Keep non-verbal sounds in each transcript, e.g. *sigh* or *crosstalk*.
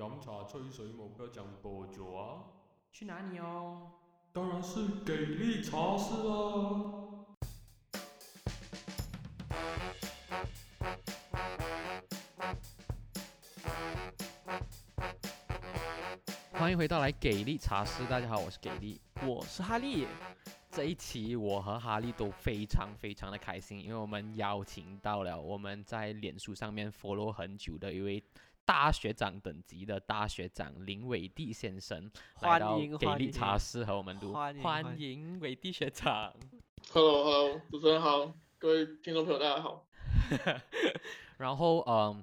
饮茶吹水冇得讲播酒啊！去哪里哦？当然是给力茶室啦！欢迎回到来给力茶室，大家好，我是给力。我是哈利，这一期我和哈利都非常非常的开心，因为我们邀请到了我们在脸书上面 follow 很久的一位大学长等级的大学长林伟弟先生，来欢到给力迎欢迎茶室和我们录，欢迎欢欢迎伟弟学长。Hello Hello，主持人好，各位听众朋友大家好。*laughs* 然后嗯，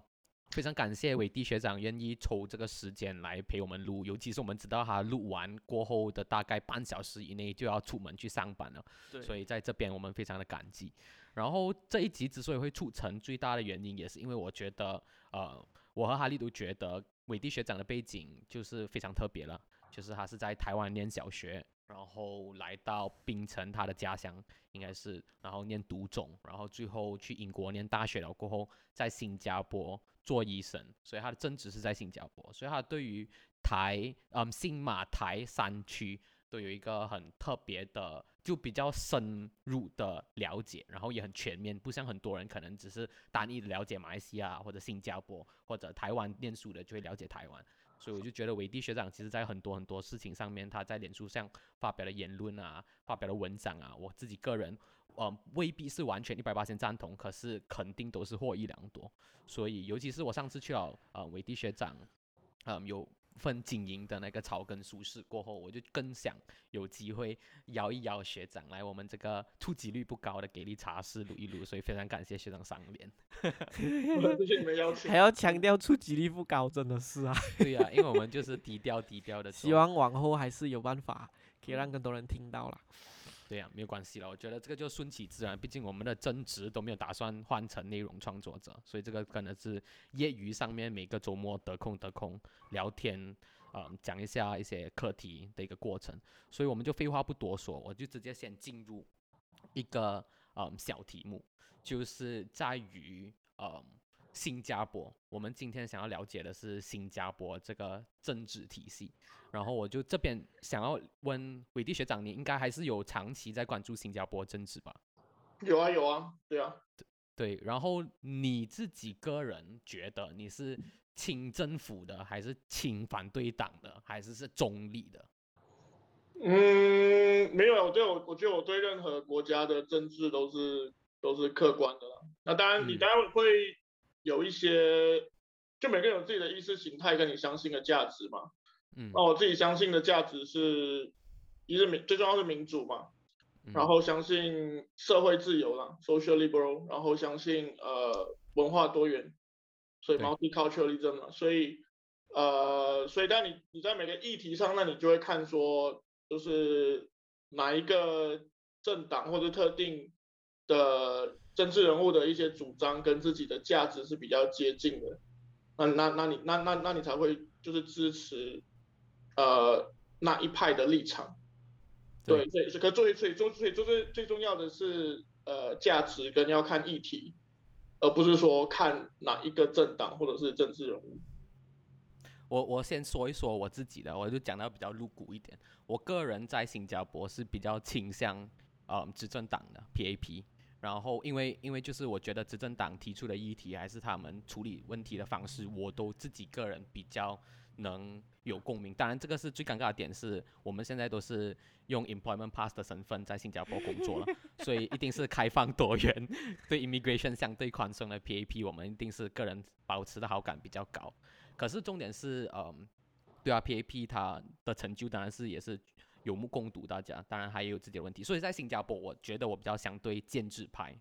非常感谢伟弟学长愿意抽这个时间来陪我们录，尤其是我们知道他录完过后的大概半小时以内就要出门去上班了，所以在这边我们非常的感激。然后这一集之所以会促成最大的原因，也是因为我觉得，呃，我和哈利都觉得伟弟学长的背景就是非常特别了，就是他是在台湾念小学，然后来到槟城他的家乡应该是，然后念读中，然后最后去英国念大学了过后，在新加坡做医生，所以他的正职是在新加坡，所以他对于台嗯新马台山区都有一个很特别的，就比较深入的了解，然后也很全面，不像很多人可能只是单一的了解马来西亚或者新加坡或者台湾念书的就会了解台湾。所以我就觉得伟弟学长其实在很多很多事情上面，他在脸书上发表的言论啊，发表的文章啊，我自己个人，呃，未必是完全一百八千赞同，可是肯定都是获益良多。所以尤其是我上次去了呃伟迪学长，嗯、有份经营的那个草根舒适过后，我就更想有机会邀一邀学长来我们这个触及率不高的给力茶室录一录，所以非常感谢学长赏脸。还。要强调触及率不高，真的是啊。*laughs* 对呀、因为我们就是低调低调的，希望往后还是有办法可以让更多人听到啦。对呀、没有关系了。我觉得这个就顺其自然，毕竟我们的增值都没有打算换成内容创作者，所以这个可能是业余上面每个周末得空得空聊天，嗯，讲一下一些课题的一个过程。所以我们就废话不多说，我就直接先进入一个嗯小题目，就是在于嗯新加坡。我们今天想要了解的是新加坡这个政治体系。然后我就这边想要问伟弟学长，你应该还是有长期在关注新加坡政治吧？有啊有啊，对啊，对，然后你自己个人觉得你是亲政府的，还是亲反对党的，还是是中立的？嗯，没有啊，我对我我觉得我对任何国家的政治都是都是客观的啦。那当然，你嗯当然会有一些，就每个人有自己的意识形态跟你相信的价值嘛。嗯。那我自己相信的价值是，一是民最重要是民主嘛，嗯。然后相信社会自由啦，social liberal，然后相信呃文化多元，所以对。multiculturalism 嘛，所以呃，所以当你你在每个议题上，那你就会看说，就是哪一个政党或者特定的政治人物的一些主张跟自己的价值是比较接近的，那那那你那那那你才会就是支持呃那一派的立场。对，所以可最最最最最最重要的是呃价值跟要看议题，而不是说看哪一个政党或者是政治人物。我我先说一说我自己的，我就讲到比较露骨一点。我个人在新加坡是比较倾向呃执政党的 PAP，然后因为因为就是我觉得执政党提出的议题还是他们处理问题的方式，我都自己个人比较能有共鸣。当然，这个是最尴尬的点是，我们现在都是用 employment pass 的身份在新加坡工作了，所以一定是开放多元、对 immigration 相对宽松的 PAP，我们一定是个人保持的好感比较高。可是重点是，嗯，对啊，PAP 它的成就当然是也是有目共睹，大家当然还有自己的问题。所以在新加坡，我觉得我比较相对建制派。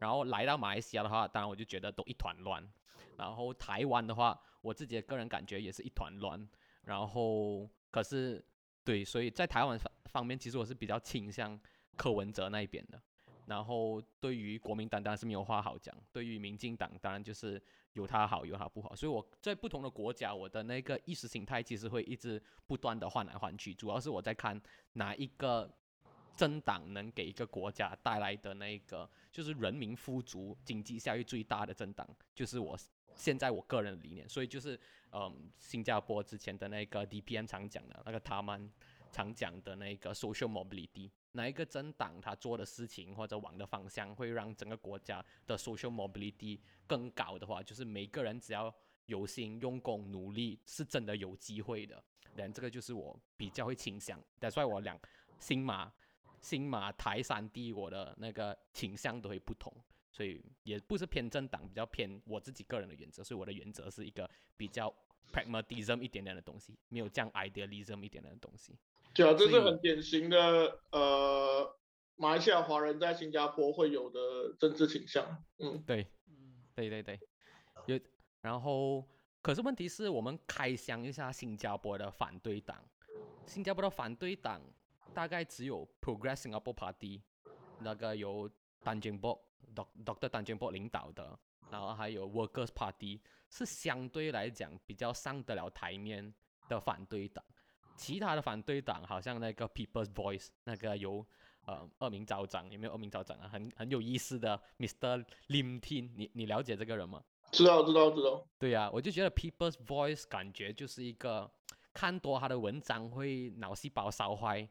然后来到马来西亚的话，当然我就觉得都一团乱。然后台湾的话，我自己的个人感觉也是一团乱。然后可是对，所以在台湾方方面，其实我是比较倾向柯文哲那一边的。然后对于国民党当然是没有话好讲，对于民进党当然就是有它好有它不好，所以我在不同的国家，我的那个意识形态其实会一直不断的换来换去，主要是我在看哪一个政党能给一个国家带来的那个就是人民富足、经济效益最大的政党，就是我现在我个人的理念。所以就是嗯，新加坡之前的那个 DPM 常讲的那个他们常讲的那个 social mobility，哪一个政党他做的事情或者往的方向会让整个国家的 social mobility 更高的话，就是每个人只要有心用功努力，是真的有机会的。然这个就是我比较会倾向，但所以我两新马、新马、台三地，我的那个倾向都会不同，所以也不是偏政党，比较偏我自己个人的原则，所以我的原则是一个比较 pragmatism 一点点的东西，没有这样 idealism 一点点的东西。对啊，这是很典型的呃，马来西亚华人在新加坡会有的政治倾向。嗯，对，对对对，有，然后可是问题是我们开箱一下新加坡的反对党，新加坡的反对党大概只有 Progress Singapore Party，那个由丹金博 Doc Doctor 丹金博领导的，然后还有 Workers Party 是相对来讲比较上得了台面的反对党，其他的反对党好像那个 People's Voice 那个由呃恶名昭彰，有没有恶名昭彰啊？很很有意思的 Mr. Lim Tin，你你了解这个人吗？知道知道知道。对呀、我就觉得 People's Voice 感觉就是一个看多他的文章会脑细胞烧坏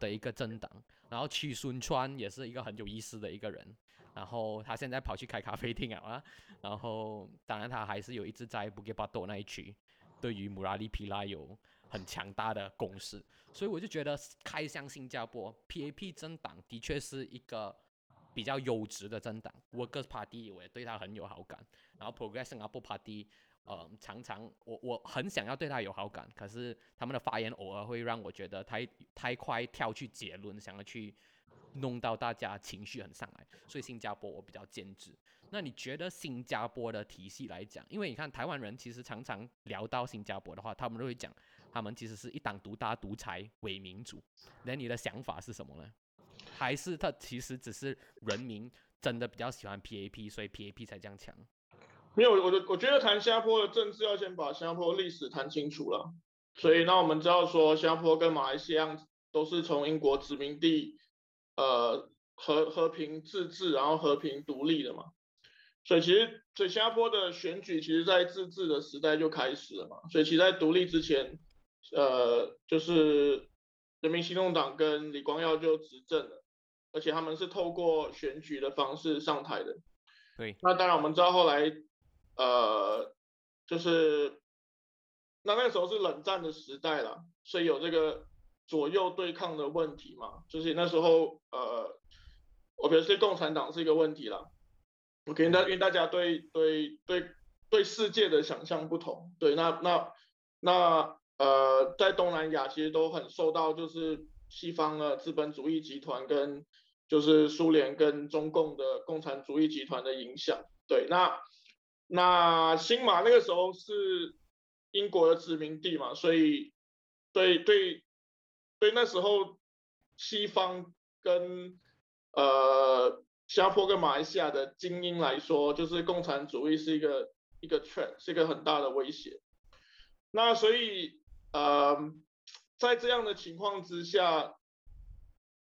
的一个政党。然后屈孙川也是一个很有意思的一个人，然后他现在跑去开咖啡厅了啊，然后当然他还是有一直在布吉巴多那一区，对于姆拉利皮拉有很强大的攻势，所以我就觉得开箱新加坡 PAP 政党的确是一个比较优质的政党，Workers Party 我也对他很有好感。然后 Progress Singapore Party，呃，常常我我很想要对他有好感，可是他们的发言偶尔会让我觉得太太快跳去结论，想要去弄到大家情绪很上来，所以新加坡我比较坚持。那你觉得新加坡的体系来讲，因为你看台湾人其实常常聊到新加坡的话，他们都会讲他们其实是一党独大、独裁伪民主。那你的想法是什么呢？还是他其实只是人民真的比较喜欢 PAP，所以 PAP 才这样强？没有，我的我觉得谈新加坡的政治要先把新加坡历史谈清楚了。所以那我们知道说，新加坡跟马来西亚都是从英国殖民地呃和和平自治，然后和平独立的嘛。所以其实，所以新加坡的选举其实在自治的时代就开始了嘛。所以其实在独立之前，呃，就是人民行动党跟李光耀就执政了，而且他们是透过选举的方式上台的。对，那当然我们知道后来，呃，就是那那时候是冷战的时代了，所以有这个左右对抗的问题嘛，就是那时候呃，我觉得是共产党是一个问题啦。OK，那因为大家对对对对世界的想象不同，对，那那那呃，在东南亚其实都很受到就是西方的资本主义集团跟就是苏联跟中共的共产主义集团的影响。对，那那新马那个时候是英国的殖民地嘛，所以对对对那时候西方跟呃新加坡跟马来西亚的精英来说，就是共产主义是一个一个 threat，是一个很大的威胁。那所以呃，在这样的情况之下，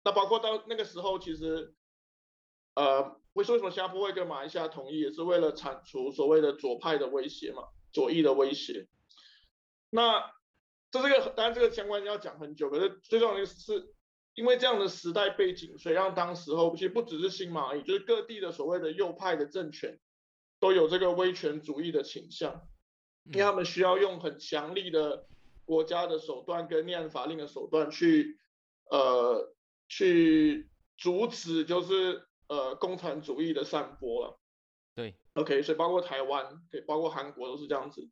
那包括到那个时候，其实呃，为什么新加坡会跟马来西亚统一，也是为了铲除所谓的左派的威胁嘛，左翼的威胁。那这这个当然这个相关要讲很久，可是最重要的是，因为这样的时代背景，所以让当时候其实不只是新马而已，就是各地的所谓的右派的政权都有这个威权主义的倾向，因为他们需要用很强力的国家的手段跟立案法令的手段去呃去阻止就是呃共产主义的散播了。对，OK，所以包括台湾，对，包括韩国都是这样子，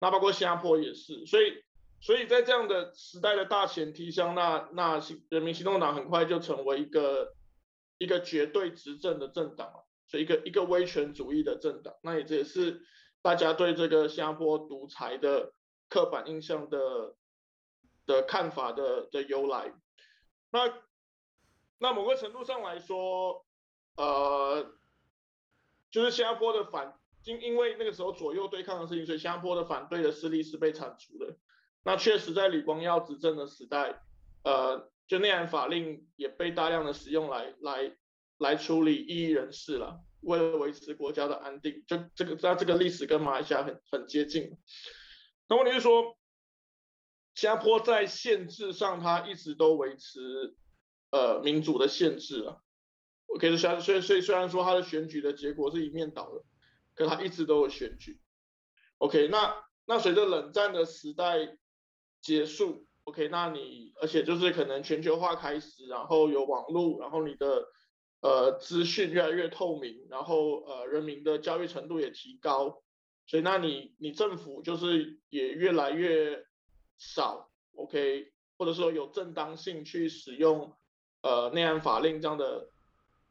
那包括新加坡也是，所以所以在这样的时代的大前提下，那那新人民行动党很快就成为一个一个绝对执政的政党了，所以一个一个威权主义的政党，那也这也是大家对这个新加坡独裁的刻板印象的的看法的的由来。那那某个程度上来说，呃，就是新加坡的反，因因为那个时候左右对抗的事情，所以新加坡的反对的势力是被铲除的。那确实在李光耀执政的时代，呃，就内涵法令也被大量的使用来来来处理异议人士了，为了维持国家的安定，就这个在这个历史跟马来西亚很很接近。那问题是说，新加坡在限制上，它一直都维持呃民主的限制啊。OK，虽然虽虽虽然说它的选举的结果是一面倒的，可它一直都有选举。OK，那那随着冷战的时代结束，OK，那你而且就是可能全球化开始，然后有网络，然后你的呃资讯越来越透明，然后呃人民的教育程度也提高，所以那你你政府就是也越来越少，OK，或者说有正当性去使用呃内安法令这样的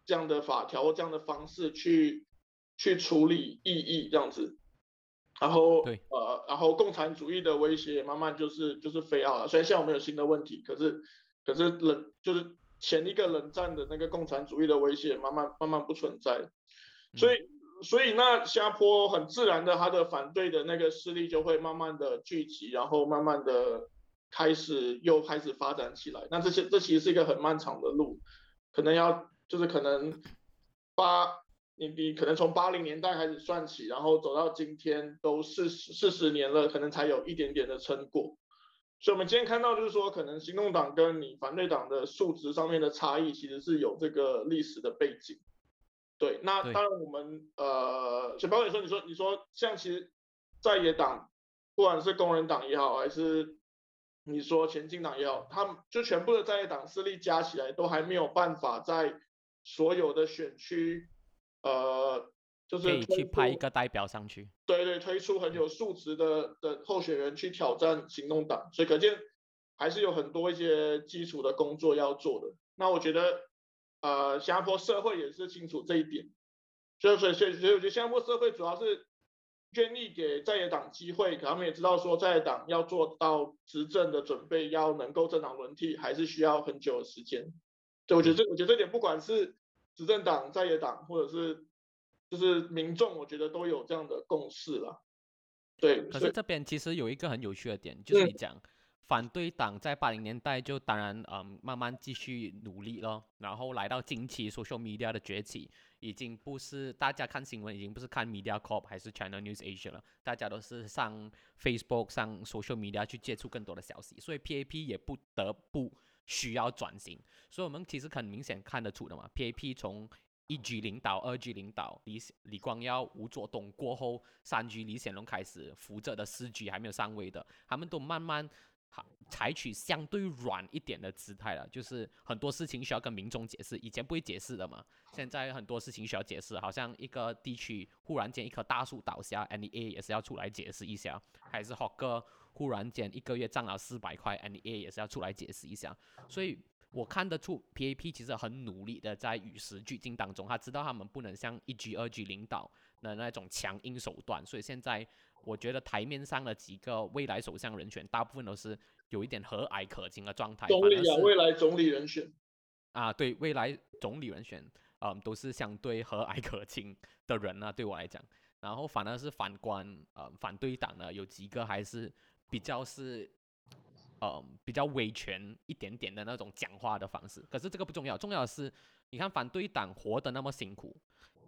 这样的法条或这样的方式去去处理异议这样子。然后，呃，然后共产主义的威胁慢慢就是就是飞奥了。虽然现在我们有新的问题，可是可是冷就是前一个冷战的那个共产主义的威胁慢慢慢慢不存在，所以所以那新加坡很自然的，他的反对的那个势力就会慢慢的聚集，然后慢慢的开始又开始发展起来。那这些这其实是一个很漫长的路，可能要就是可能八。你你可能从八零年代开始算起，然后走到今天都四四十年了，可能才有一点点的成果。所以，我们今天看到就是说，可能行动党跟你反对党的数值上面的差异，其实是有这个历史的背景。对，那当然我们呃，小包你说，你说你说，像其实在野党，不管是工人党也好，还是你说前进党也好，他们就全部的在野党势力加起来，都还没有办法在所有的选区。呃，就是可以去派一个代表上去，对对，推出很有素质的的候选人去挑战行动党，所以可见还是有很多一些基础的工作要做的。那我觉得，呃，新加坡社会也是清楚这一点，所以所以所以我觉得新加坡社会主要是愿意给在野党机会，可他们也知道说在野党要做到执政的准备，要能够政党轮替，还是需要很久的时间。对，我觉得这我觉得这点不管是。执政党、在野党，或者是就是民众，我觉得都有这样的共识了。对。可是这边其实有一个很有趣的点，就是你讲反对党在八零年代就当然嗯慢慢继续努力了，然后来到近期 social media 的崛起，已经不是大家看新闻已经不是看 Media Corp 还是 China News Asia 了，大家都是上 Facebook 上 social media 去接触更多的消息，所以 PAP 也不得不。需要转型，所以我们其实很明显看得出的嘛。PAP 从一 G 领导、二 G 领导李李光耀、吴作东过后，三 G 李显龙开始扶着的四 G 还没有上位的，他们都慢慢采取相对软一点的姿态了，就是很多事情需要跟民众解释，以前不会解释的嘛。现在很多事情需要解释，好像一个地区忽然间一棵大树倒下，NEA 也是要出来解释一下，还是 h 哥。忽然间一个月涨了四百块，NEA 也是要出来解释一下，所以我看得出 PAP 其实很努力的在与时俱进当中，他知道他们不能像一 G 二 G 领导的那种强硬手段，所以现在我觉得台面上的几个未来首相人选，大部分都是有一点和蔼可亲的状态。总理啊，未来总理人选啊，对，未来总理人选，嗯，都是相对和蔼可亲的人呢，对我来讲，然后反而是反观呃反对党呢，有几个还是。比较是，呃，比较威权一点点的那种讲话的方式。可是这个不重要，重要的是，你看反对党活得那么辛苦，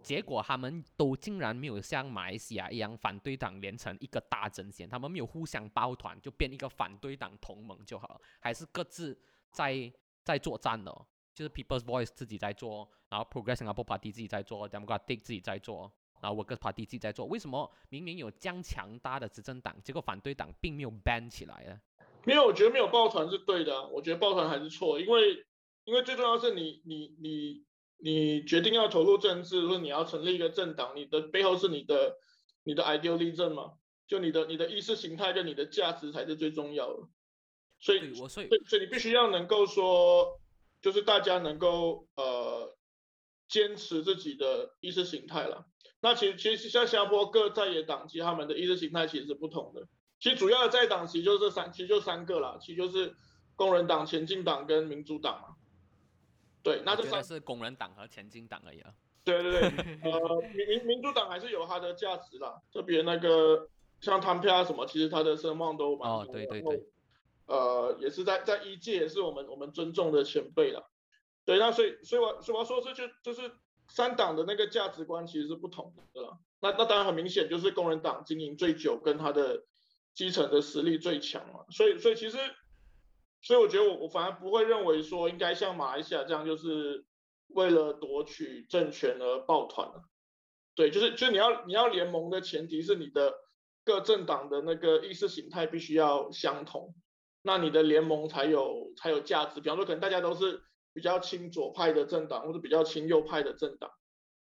结果他们都竟然没有像马来西亚一样，反对党连成一个大阵线，他们没有互相抱团，就变一个反对党同盟就好了，还是各自在在作战的，就是 People's Voice 自己在做，然后 Progressive Party 自己在做，Democratic 自己在做。然后我跟 Party 自己在做，为什么明明有这样强大的执政党，结果反对党并没有 ban 起来呢？没有，我觉得没有抱团是对的，我觉得抱团还是错，因为因为最重要是你你你你决定要投入政治，或你要成立一个政党，你的背后是你的你的 idealism 嘛，就你的你的意识形态跟你的价值才是最重要的，所以我所以所以你必须要能够说，就是大家能够呃坚持自己的意识形态了。那其实其实像新加坡各在野党其实他们的意识形态其实是不同的。其实主要的在党其实就这三，其实就三个啦，其实就是工人党、前进党跟民主党嘛。对，那就算是工人党和前进党而已啊。对对对，*laughs* 呃，民民民主党还是有它的价值啦，特别那个像汤票啊什么，其实他的声望都蛮哦，对对对。呃，也是在在一届也是我们我们尊重的前辈了。对，那所以所以我所以我要说是就就是三党的那个价值观其实是不同的了。那那当然很明显就是工人党经营最久，跟他的基层的实力最强嘛。所以所以其实所以我觉得我我反而不会认为说应该像马来西亚这样就是为了夺取政权而抱团。对，就是就你要你要联盟的前提是你的各政党的那个意识形态必须要相同，那你的联盟才有才有价值。比方说可能大家都是。比较亲左派的政党或者比较亲右派的政党，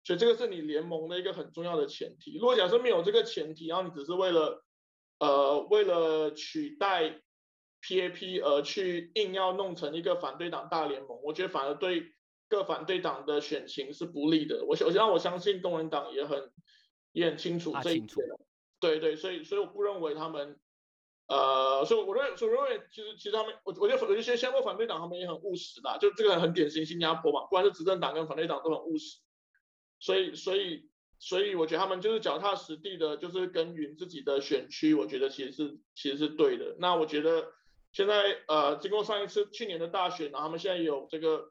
所以这个是你联盟的一个很重要的前提。如果假设没有这个前提，然后你只是为了呃为了取代 PAP 而去硬要弄成一个反对党大联盟，我觉得反而对各反对党的选情是不利的。我我让我相信工人党也很也很清楚这一点。对对，所以所以我不认为他们。呃，所以我认为，所以认为，其实其实他们，我我觉得有一些新加坡反对党他们也很务实的，就这个很典型新加坡嘛，不管是执政党跟反对党都很务实，所以所以所以我觉得他们就是脚踏实地的，就是耕耘自己的选区，我觉得其实是其实是对的。那我觉得现在呃，经过上一次去年的大选，然后他们现在有这个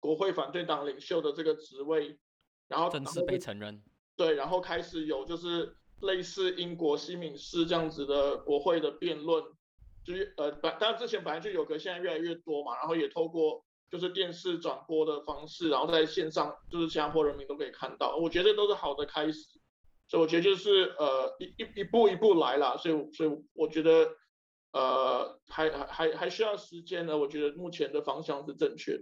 国会反对党领袖的这个职位，然后正式被承认，对，然后开始有就是。类似英国西敏寺这样子的国会的辩论，就是呃，本当然之前本来就有，可现在越来越多嘛，然后也透过就是电视转播的方式，然后在线上就是新加坡人民都可以看到，我觉得都是好的开始，所以我觉得就是呃一一一步一步来啦，所以所以我觉得呃还还还还需要时间呢，我觉得目前的方向是正确。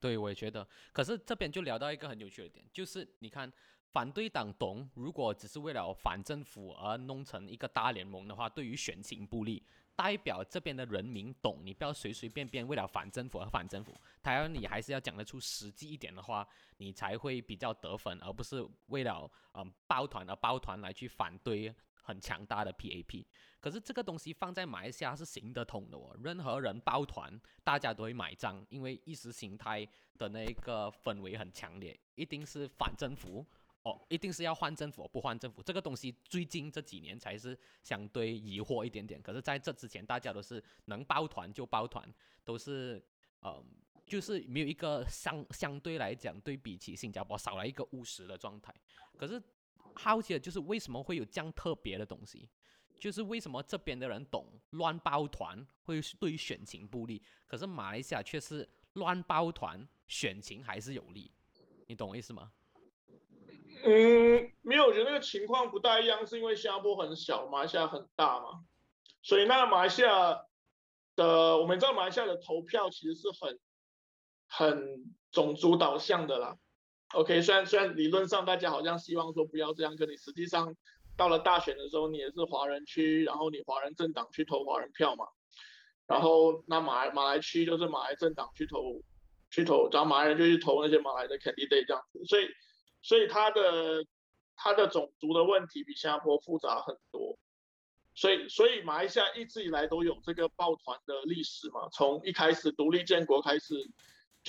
对，我也觉得，可是这边就聊到一个很有趣的点，就是你看。反对党懂，如果只是为了反政府而弄成一个大联盟的话，对于选情不利。代表这边的人民懂，你不要随随便便为了反政府而反政府。他要你还是要讲得出实际一点的话，你才会比较得分，而不是为了嗯抱团而抱团来去反对很强大的 PAP。可是这个东西放在马来西亚是行得通的哦，任何人抱团，大家都会买账，因为意识形态的那个氛围很强烈，一定是反政府。哦，一定是要换政府，不换政府，这个东西最近这几年才是相对疑惑一点点。可是在这之前，大家都是能抱团就抱团，都是呃，就是没有一个相相对来讲，对比起新加坡少了一个务实的状态。可是好奇的就是为什么会有这样特别的东西？就是为什么这边的人懂乱抱团会对于选情不利，可是马来西亚却是乱抱团选情还是有利？你懂我意思吗？嗯，没有，我觉得那个情况不大一样，是因为新加坡很小，马来西亚很大嘛，所以那马来西亚的，我们知道马来西亚的投票其实是很很种族导向的啦。OK，虽然虽然理论上大家好像希望说不要这样，可你实际上到了大选的时候，你也是华人区，然后你华人政党去投华人票嘛，然后那马来马来区就是马来政党去投去投，然后马来人就去投那些马来的 candidate 这样子，所以。所以他的他的种族的问题比新加坡复杂很多，所以所以马来西亚一直以来都有这个抱团的历史嘛，从一开始独立建国开始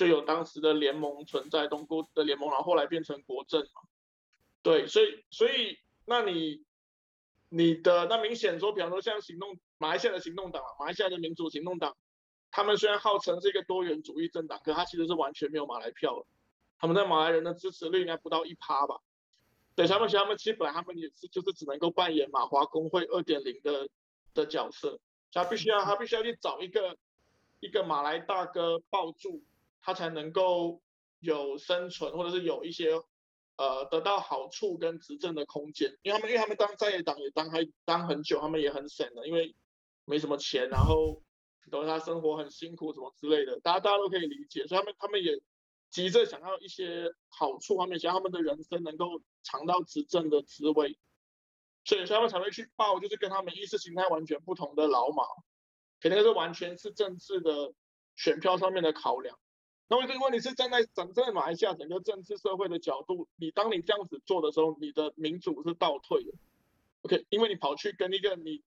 就有当时的联盟存在，东姑的联盟，然后后来变成国政嘛，对，所以所以那你你的那明显说，比方说像行动马来西亚的行动党，马来西亚的民主行动党，他们虽然号称是一个多元主义政党，可他其实是完全没有马来票。他们在马来人的支持率应该不到一趴吧？对，他们其实他们其实本来他们也是就是只能够扮演马华工会二点零的的角色，他必须要他必须要去找一个一个马来大哥抱住，他才能够有生存或者是有一些呃得到好处跟执政的空间，因为他们因为他们当在野党也当还当很久，他们也很省的，因为没什么钱，然后等于他生活很辛苦什么之类的，大家大家都可以理解，所以他们他们也。急着想要一些好处方面，想要他们的人生能够尝到执政的滋味，所以他们才会去报，就是跟他们意识形态完全不同的老马，肯定是完全是政治的选票上面的考量。那么这个问题是站在整个马来西亚整个政治社会的角度，你当你这样子做的时候，你的民主是倒退的。OK，因为你跑去跟一个你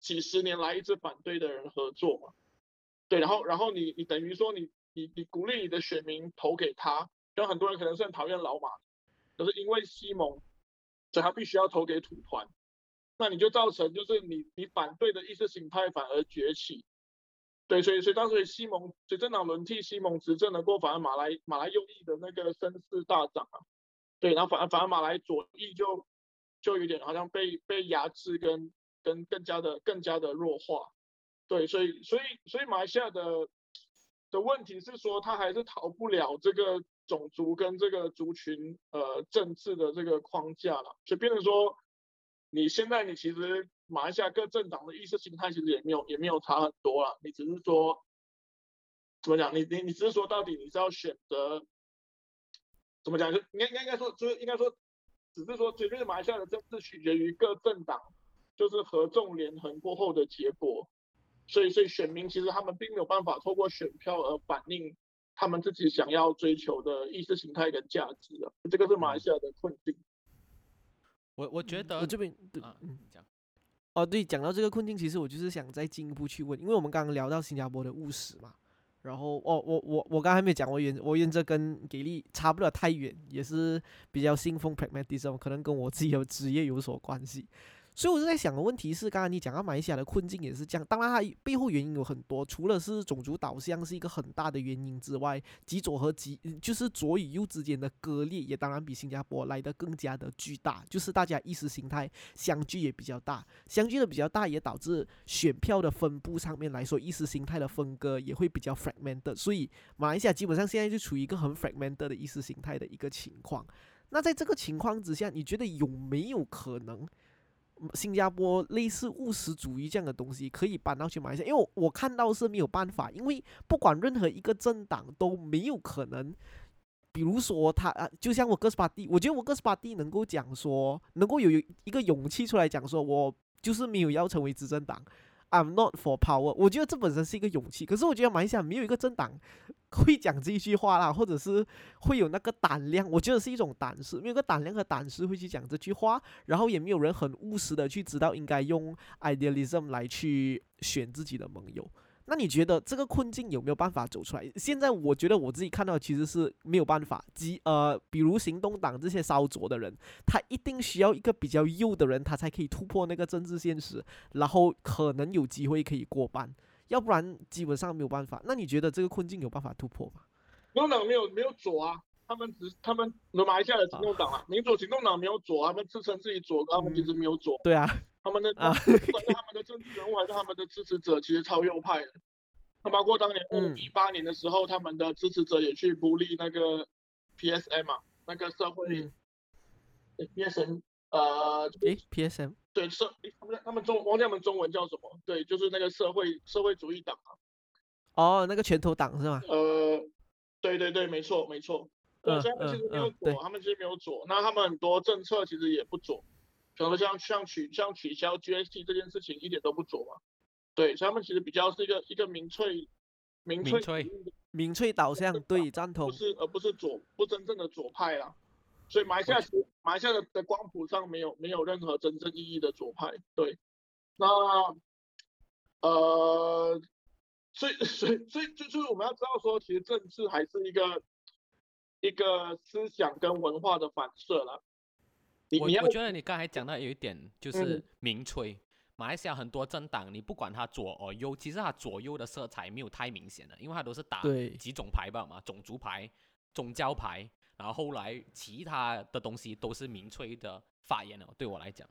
几十年来一直反对的人合作嘛，对，然后然后你你等于说你。你你鼓励你的选民投给他，像很多人可能是很讨厌老马，可是因为西蒙，所以他必须要投给土团。那你就造成就是你你反对的意识形态反而崛起。对，所以所以当时西蒙执政党轮替，西蒙执政的过，反而马来马来右翼的那个声势大涨啊。对，然后反而反而马来左翼就就有点好像被被压制跟跟更加的更加的弱化。对，所以所以所以马来西亚的的问题是说，他还是逃不了这个种族跟这个族群呃政治的这个框架了。所以变成说，你现在你其实。马来西亚各政党的意识形态其实也没有也没有差很多了，你只是说怎么讲？你你你只是说到底你是要选择怎么讲？就应该应该应该说就是应该说，只是说绝对马来西亚的政治取决于各政党就是合纵连横过后的结果，所以所以选民其实他们并没有办法透过选票而反映他们自己想要追求的意识形态跟价值啊，这个是马来西亚的困境。我我觉得我这边啊，讲。哦，对，讲到这个困境，其实我就是想再进一步去问，因为我们刚刚聊到新加坡的务实嘛，然后哦，我我我刚才还没讲，我原我原则跟给力差不了太远，也是比较信奉 pragmatism，可能跟我自己的职业有所关系。所以我就在想的问题是，刚刚你讲到马来西亚的困境也是这样，当然它背后原因有很多，除了是种族导向是一个很大的原因之外，极左和极就是左与右之间的割裂也当然比新加坡来的更加的巨大，就是大家意识形态相距也比较大，相距的比较大也导致选票的分布上面来说，意识形态的分割也会比较 fragmented，所以马来西亚基本上现在就处于一个很 fragmented 的意识形态的一个情况。那在这个情况之下，你觉得有没有可能？新加坡类似务实主义这样的东西可以搬到去马来西亚，因为我看到是没有办法，因为不管任何一个政党都没有可能，比如说他啊，就像我哥斯巴蒂，我觉得我哥斯巴蒂能够讲说，能够有一个勇气出来讲说，我就是没有要成为执政党。I'm not for power。我觉得这本身是一个勇气，可是我觉得马来西亚没有一个政党会讲这一句话啦，或者是会有那个胆量。我觉得是一种胆识，没有个胆量和胆识会去讲这句话，然后也没有人很务实的去知道应该用 idealism 来去选自己的盟友。那你觉得这个困境有没有办法走出来？现在我觉得我自己看到其实是没有办法。即呃，比如行动党这些烧灼的人，他一定需要一个比较右的人，他才可以突破那个政治现实，然后可能有机会可以过半。要不然基本上没有办法。那你觉得这个困境有办法突破吗？行动党没有没有左啊，他们只他们马来西亚的行动党啊，民主行动党没有左，他们自称自己左，他们其实没有左。对啊。他们的啊，不管是他们的政治人物还是他们的支持者，其实超右派的。那包括当年二零一八年的时候，他们的支持者也去孤立那个 PSM 嘛，那个社会 PSM 呃，诶 PSM 对社，他们他们中忘记他们中文叫什么？对，就是那个社会社会主义党啊。哦，那个拳头党是吗？呃，对对对，没错没错。对，所以他们其实没有左，他们其实没有左。那他们很多政策其实也不左。比如说像像取像取消 GST 这件事情一点都不左嘛，对，所以他们其实比较是一个一个民粹民粹民粹导向，对，赞同，不是而不是左不真正的左派啦，所以马来西亚马来西亚的的光谱上没有没有任何真正意义的左派，对，那呃，所以所以所以就是我们要知道说，其实政治还是一个一个思想跟文化的反射了。我我觉得你刚才讲到有一点就是民粹，马来西亚很多政党，你不管它左哦右，其实它左右的色彩没有太明显的，因为它都是打几种牌吧嘛，种族牌、宗教牌，然后后来其他的东西都是民粹的发言了。对我来讲，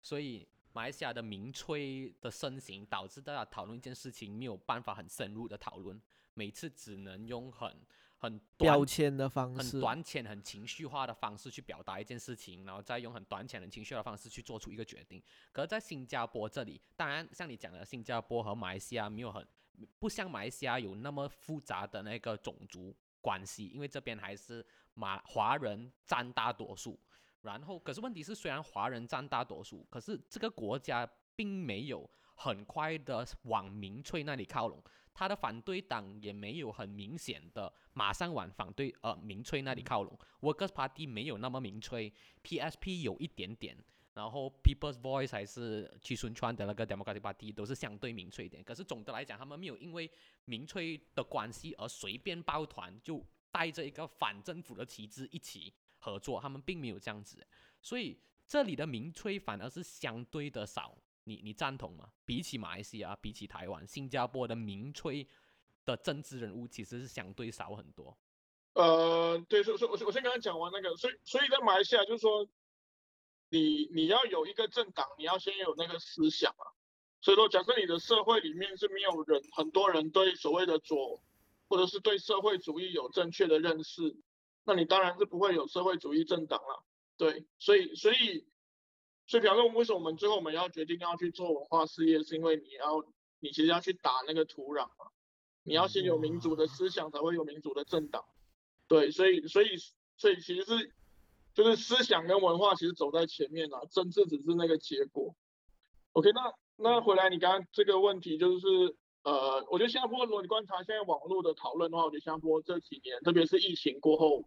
所以马来西亚的民粹的盛行，导致大家讨论一件事情没有办法很深入的讨论，每次只能用很。很标签的方式，很短浅、很情绪化的方式去表达一件事情，然后再用很短浅、很情绪的方式去做出一个决定。可是，在新加坡这里，当然像你讲的，新加坡和马来西亚没有很不像马来西亚有那么复杂的那个种族关系，因为这边还是马华人占大多数。然后，可是问题是，虽然华人占大多数，可是这个国家并没有很快的往民粹那里靠拢。他的反对党也没有很明显的马上往反对呃民粹那里靠拢，Workers Party 没有那么民粹，PSP 有一点点，然后 People's Voice 还是去宣川的那个 Democratic Party 都是相对民粹一点，可是总的来讲，他们没有因为民粹的关系而随便抱团，就带着一个反政府的旗帜一起合作，他们并没有这样子，所以这里的民粹反而是相对的少，你你赞同吗？比起马来西亚，比起台湾、新加坡的民粹的政治人物，其实是相对少很多。呃，对，所以所我先我先刚刚讲完那个，所以所以在马来西亚就是说，你你要有一个政党，你要先有那个思想啊。所以说，假设你的社会里面是没有人，很多人对所谓的左，或者是对社会主义有正确的认识，那你当然是不会有社会主义政党了。对，所以所以所以，比方说，为什么我们最后我们要决定要去做文化事业，是因为你要你其实要去打那个土壤嘛，你要先有民主的思想，才会有民主的政党。对，所以所以所以其实是就是思想跟文化其实走在前面啊，政治只是那个结果。OK，那那回来你刚刚这个问题就是呃，我觉得新加坡如果你观察现在网络的讨论的话，我觉得新加坡这几年，特别是疫情过后，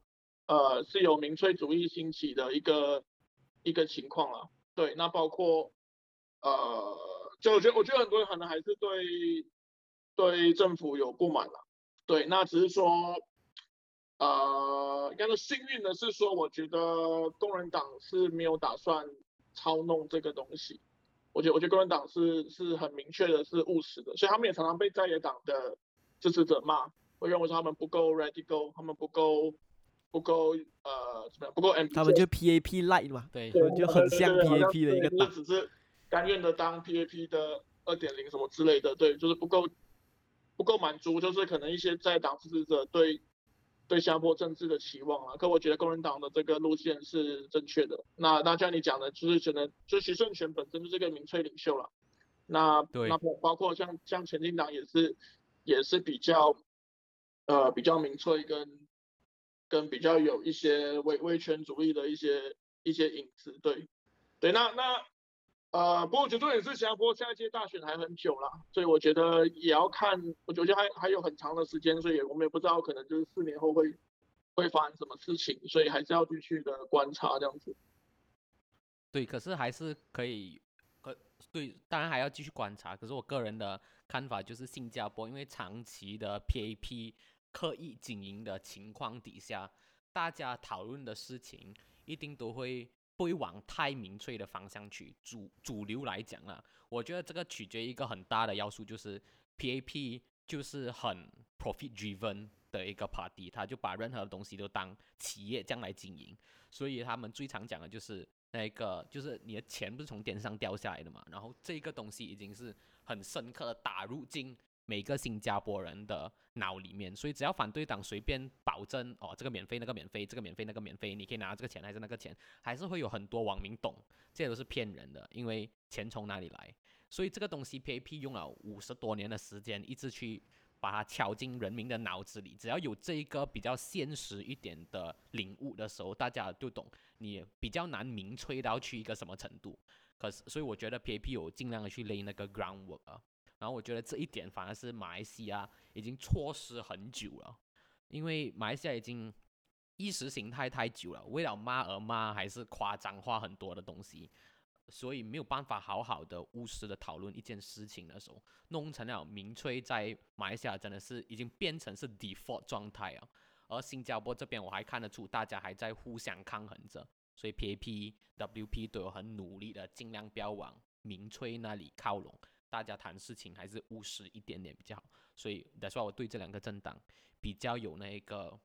呃，是有民粹主义兴起的一个一个情况啊。对，那包括呃，就我觉得我觉得很多人可能还是对对政府有不满了。对，那只是说。呃，应该说幸运的是说，我觉得工人党是没有打算操弄这个东西。我觉得，我觉得工人党是是很明确的，是务实的，所以他们也常常被在野党的支持者骂，会认为说他们不够 ready go，他们不够不够呃怎么样，不够 M。他们就 PAP light 嘛，对，就很像 PAP 的一个党，只是甘愿的当 PAP 的二点零什么之类的，对，就是不够不够满足，就是可能一些在党支持者对。对新加坡政治的期望啊，可我觉得工人党的这个路线是正确的。那那像你讲的，就是只能就徐顺权本身就是个民粹领袖了。那那包括像像前进党也是也是比较呃比较民粹跟跟比较有一些威威权主义的一些一些影子。对对，那那。呃，不过我觉得重点是新加坡下一届大选还很久了，所以我觉得也要看，我觉得还还有很长的时间，所以我们也不知道可能就是四年后会会发生什么事情，所以还是要继续的观察这样子。对，可是还是可以，可对，当然还要继续观察。可是我个人的看法就是，新加坡因为长期的 PAP 刻意经营的情况底下，大家讨论的事情一定都会。不会往太民粹的方向去。主主流来讲啊，我觉得这个取决于一个很大的要素，就是 PAP 就是很 profit driven 的一个 party，他就把任何东西都当企业这样来经营。所以他们最常讲的就是那个，就是你的钱不是从天上掉下来的嘛，然后这个东西已经是很深刻的打入进。每个新加坡人的脑里面，所以只要反对党随便保证哦，这个免费那个免费，这个免费那个免费，你可以拿这个钱还是那个钱，还是会有很多网民懂，这些都是骗人的，因为钱从哪里来？所以这个东西 PAP 用了五十多年的时间，一直去把它敲进人民的脑子里。只要有这一个比较现实一点的领悟的时候，大家都懂，你比较难明吹到去一个什么程度。可是，所以我觉得 PAP 有尽量的去 lay 那个 groundwork。然后我觉得这一点反而是马来西亚已经错失很久了，因为马来西亚已经意识形态太久了，为了骂而骂，还是夸张化很多的东西，所以没有办法好好的务实的讨论一件事情的时候，弄成了民粹在马来西亚真的是已经变成是 default 状态啊。而新加坡这边我还看得出大家还在互相抗衡着，所以 PAP、WP 都有很努力的尽量不要往民粹那里靠拢。大家谈事情还是务实一点点比较好，所以再说我对这两个政党比较有那个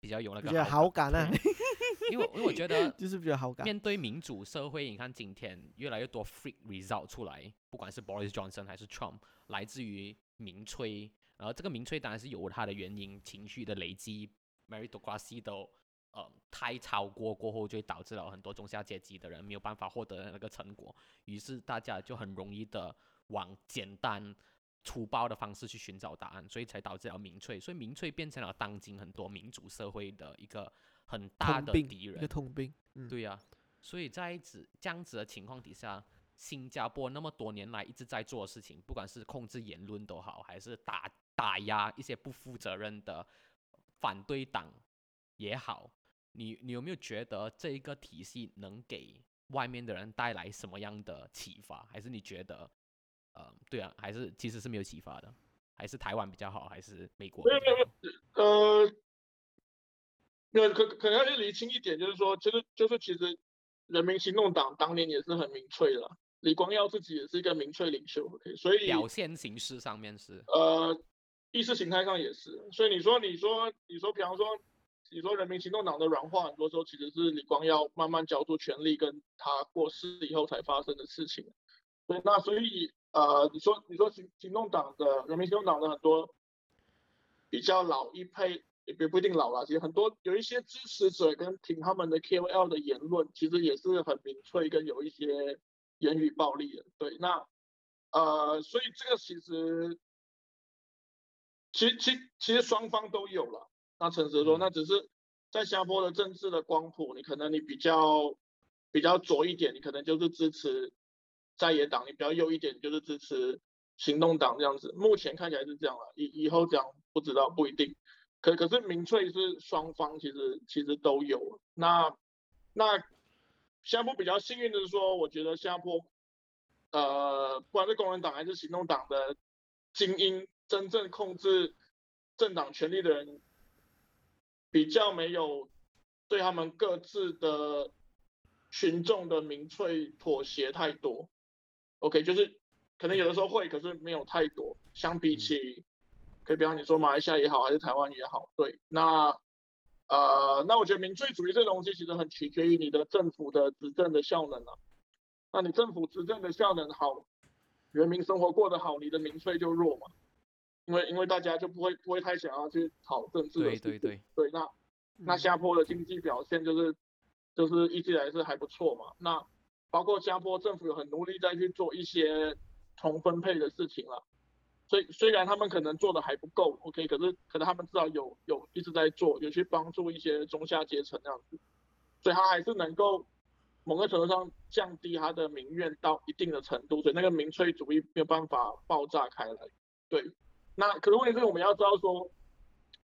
比较有那个好感啊，*laughs* 因为因为我觉得 *laughs* 就是比较好感。面对民主社会，你看今天越来越多 freak result 出来，不管是 Boris Johnson 还是 Trump，来自于民粹，然后这个民粹当然是有它的原因，情绪的累积，meritocracy 都呃太超过过后，就导致了很多中下阶级的人没有办法获得那个成果，于是大家就很容易的。往简单粗暴的方式去寻找答案，所以才导致了民粹，所以民粹变成了当今很多民主社会的一个很大的敌人，一个通病。对呀，所以在子这样子的情况底下，新加坡那么多年来一直在做的事情，不管是控制言论都好，还是打打压一些不负责任的反对党也好，你你有没有觉得这一个体系能给外面的人带来什么样的启发？还是你觉得？呃，对啊，还是其实是没有启发的，还是台湾比较好，还是美国？没有没有，呃，没有可可能要去理清一点，就是说，其实就是其实人民行动党当年也是很民粹的，李光耀自己也是一个民粹领袖，OK，所以表现形式上面是，呃，意识形态上也是，所以你说你说你说，比方说你说人民行动党的软化，很多时候其实是李光耀慢慢交出权力，跟他过世以后才发生的事情。对，那所以呃，你说你说行行动党的人民行动党的很多比较老一辈，也不不一定老了，其实很多有一些支持者跟挺他们的 KOL 的言论，其实也是很明确跟有一些言语暴力的。对，那呃，所以这个其实其其其实双方都有了。那诚实说，那只是在新加坡的政治的光谱，你可能你比较比较左一点，你可能就是支持在野党；你比较右一点，就是支持行动党这样子。目前看起来是这样了，以以后讲不知道不一定。可可是民粹是双方其实其实都有。那那新加坡比较幸运的是说，我觉得新加坡呃，不管是工人党还是行动党的精英，真正控制政党权力的人。比较没有对他们各自的群众的民粹妥协太多，OK，就是可能有的时候会，可是没有太多。相比起，可以比方你说马来西亚也好，还是台湾也好，对，那呃，那我觉得民粹主义这东西其实很取决于你的政府的执政的效能啊。那你政府执政的效能好，人民生活过得好，你的民粹就弱嘛。因为因为大家就不会不会太想要去讨政治的对对对对，那那下坡的经济表现就是就是一直以来是还不错嘛。那包括新加坡政府有很努力在去做一些重分配的事情了。所以虽然他们可能做的还不够，OK，可是可能他们至少有有一直在做，有去帮助一些中下阶层这样子。所以他还是能够某个程度上降低他的民怨到一定的程度，所以那个民粹主义没有办法爆炸开来。对。那可是问题是我们要知道说，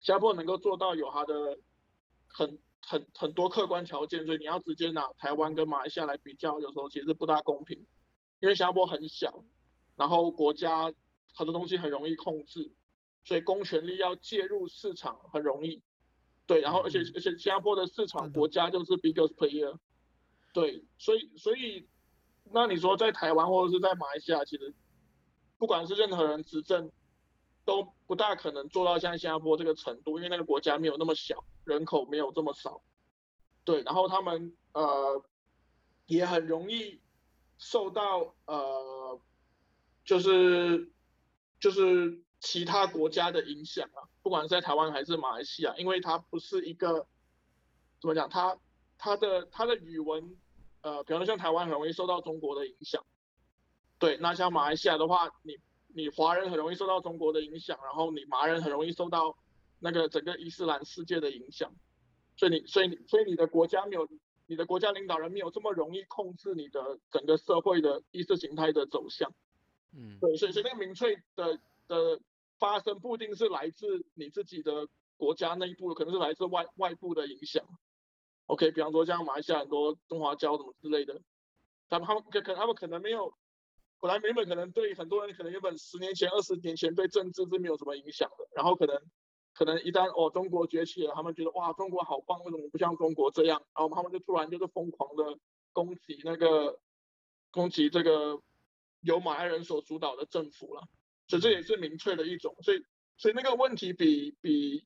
新加坡能够做到有它的很很很多客观条件，所以你要直接拿台湾跟马来西亚来比较，有时候其实不大公平，因为新加坡很小，然后国家很多东西很容易控制，所以公权力要介入市场很容易，对，然后而且而且新加坡的市场国家就是 biggest player，对，所以所以那你说在台湾或者是在马来西亚，其实不管是任何人执政。都不大可能做到像新加坡这个程度，因为那个国家没有那么小，人口没有这么少，对，然后他们呃也很容易受到呃就是就是其他国家的影响啊，不管是在台湾还是马来西亚，因为它不是一个怎么讲，它它的它的语文呃，比方说像台湾很容易受到中国的影响，对，那像马来西亚的话，你。你华人很容易受到中国的影响，然后你麻人很容易受到那个整个伊斯兰世界的影响，所以你所以你所以你的国家没有你的国家领导人没有这么容易控制你的整个社会的意识形态的走向，嗯，对，所以所以那个民粹的的发生不一定是来自你自己的国家内部，可能是来自外外部的影响。OK，比方说像马来西亚很多中华教什么之类的，他们他们可可他们可能没有。本来原本可能对很多人可能原本十年前、二十年前对政治是没有什么影响的，然后可能可能一旦哦中国崛起了，他们觉得哇中国好棒，为什么不像中国这样？然后他们就突然就是疯狂的攻击那个攻击这个由马来人所主导的政府了，所以这也是民粹的一种。所以所以那个问题比比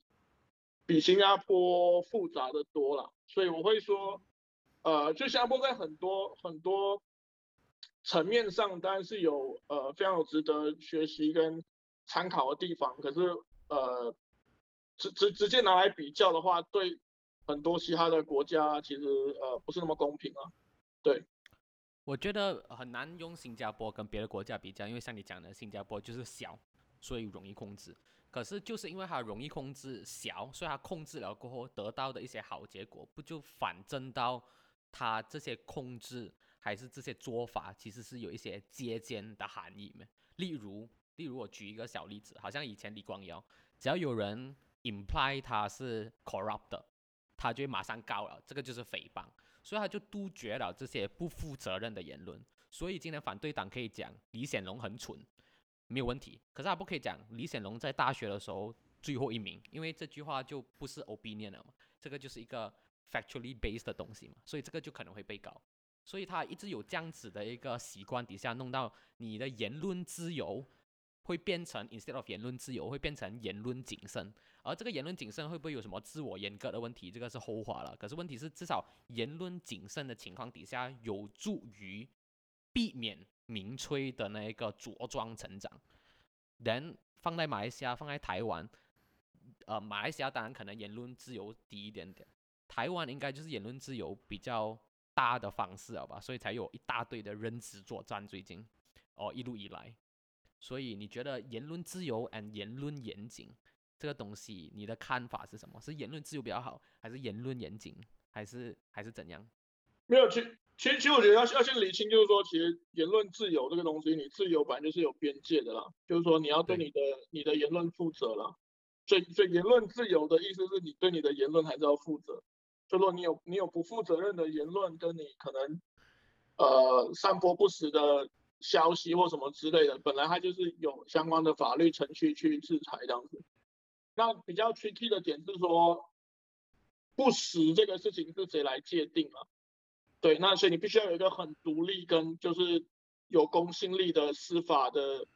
比新加坡复杂的多了。所以我会说，呃，就新加坡在很多很多。层面上当然是有呃非常有值得学习跟参考的地方，可是呃直直直接拿来比较的话，对很多其他的国家其实呃不是那么公平啊。对，我觉得很难用新加坡跟别的国家比较，因为像你讲的，新加坡就是小，所以容易控制。可是就是因为它容易控制小，所以它控制了过后得到的一些好结果，不就反证到它这些控制？还是这些做法其实是有一些借鉴的含义嘛？例如，例如我举一个小例子，好像以前李光耀，只要有人 imply 他是 corrupt，他就马上告了，这个就是诽谤，所以他就杜绝了这些不负责任的言论。所以今天反对党可以讲李显龙很蠢，没有问题，可是他不可以讲李显龙在大学的时候最后一名，因为这句话就不是 opinion 了嘛，这个就是一个 factually based 的东西嘛，所以这个就可能会被告。所以他一直有这样子的一个习惯底下，弄到你的言论自由会变成 instead of 言论自由会变成言论谨慎，而这个言论谨慎会不会有什么自我阉割的问题？这个是后话了。可是问题是，至少言论谨慎的情况底下，有助于避免民粹的那一个茁壮成长。连放在马来西亚，放在台湾，呃，马来西亚当然可能言论自由低一点点，台湾应该就是言论自由比较大的方式好吧，所以才有一大堆的认知作战最近，哦，一路以来，所以你觉得言论自由 and 言论严谨这个东西，你的看法是什么？是言论自由比较好，还是言论严谨，还是还是怎样？没有，其其实其实我觉得要要先理清，就是说，其实言论自由这个东西，你自由本来就是有边界的啦，就是说你要对你的你的言论负责啦。所以所以言论自由的意思是你对你的言论还是要负责。就说你有你有不负责任的言论，跟你可能呃散播不实的消息或什么之类的，本来它就是有相关的法律程序去制裁这样子。那比较 tricky 的点是说，不实这个事情是谁来界定啊？对，那所以你必须要有一个很独立跟就是有公信力的司法的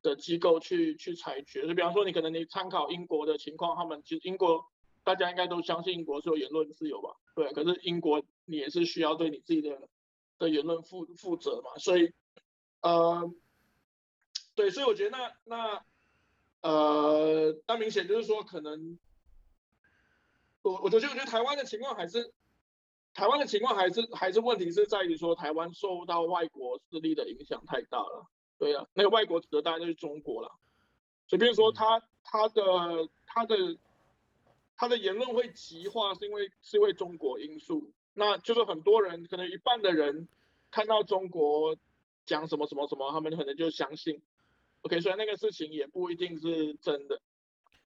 的机构去去裁决。就比方说，你可能你参考英国的情况，他们其实英国大家应该都相信英国是有言论自由吧？对，可是英国你也是需要对你自己的的言论负负责嘛。所以，呃，对，所以我觉得那那。呃，那明显就是说，可能我我觉得，我觉得台湾的情况还是台湾的情况还是还是问题是在于说，台湾受到外国势力的影响太大了。对啊，那个外国指的当然就是中国了。随便说，他他的他的他的言论会极化，是因为是因为中国因素。那就是很多人可能一半的人看到中国讲什么什么什么，他们可能就相信。OK，所以那个事情也不一定是真的。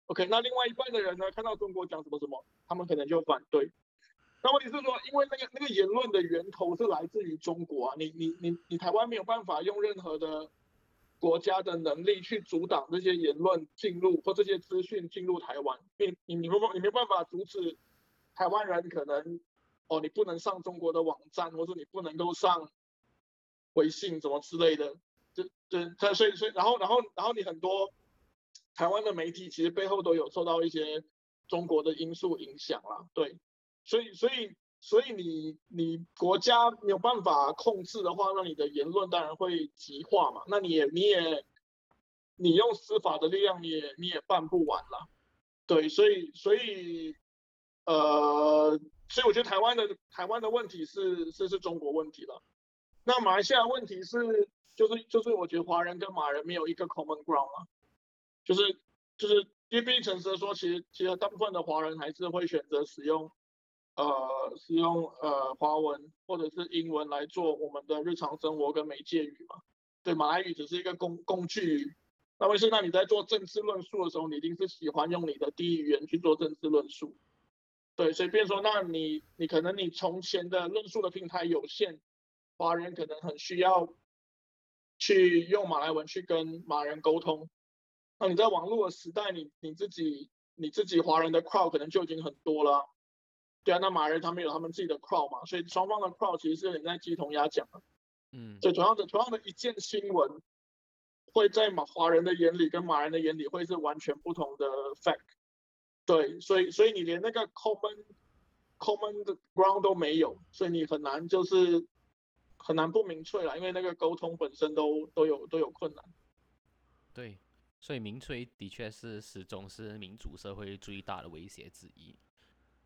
OK，那另外一半的人呢，看到中国讲什么什么，他们可能就反对。那问题是说，因为那个那个言论的源头是来自于中国啊，你你你你台湾没有办法用任何的国家的能力去阻挡这些言论进入或这些资讯进入台湾，你你你没你没办法阻止台湾人可能哦，你不能上中国的网站，或者你不能够上微信什么之类的。就对，他所以所以然后然后然后你很多台湾的媒体其实背后都有受到一些中国的因素影响啦，对，所以所以所以你你国家没有办法控制的话，那你的言论当然会极化嘛，那你也你也你用司法的力量你也你也办不完了，对，所以所以呃，所以我觉得台湾的台湾的问题是是是中国问题了，那马来西亚问题是。就是就是，我觉得华人跟马人没有一个 common ground 啊，就是就是，因为毕竟诚实的说，其实其实大部分的华人还是会选择使用呃使用呃华文或者是英文来做我们的日常生活跟媒介语嘛。对，马来语只是一个工工具。那为是那你在做政治论述的时候，你一定是喜欢用你的第一语言去做政治论述。对，所以变说，那你你可能你从前的论述的平台有限，华人可能很需要。去用马来文去跟马人沟通，那你在网络的时代，你你自己你自己华人的 crowd 可能就已经很多了，对啊，那马人他们有他们自己的 crowd 嘛，所以双方的 crowd 其实是有点在鸡同鸭讲的，嗯，所以同样的同样的一件新闻，会在马华人的眼里跟马人的眼里会是完全不同的 fact，对，所以所以你连那个 common common 的 ground 都没有，所以你很难就是。很难不明确了，因为那个沟通本身都都有都有困难。对，所以民粹的确是始终是民主社会最大的威胁之一。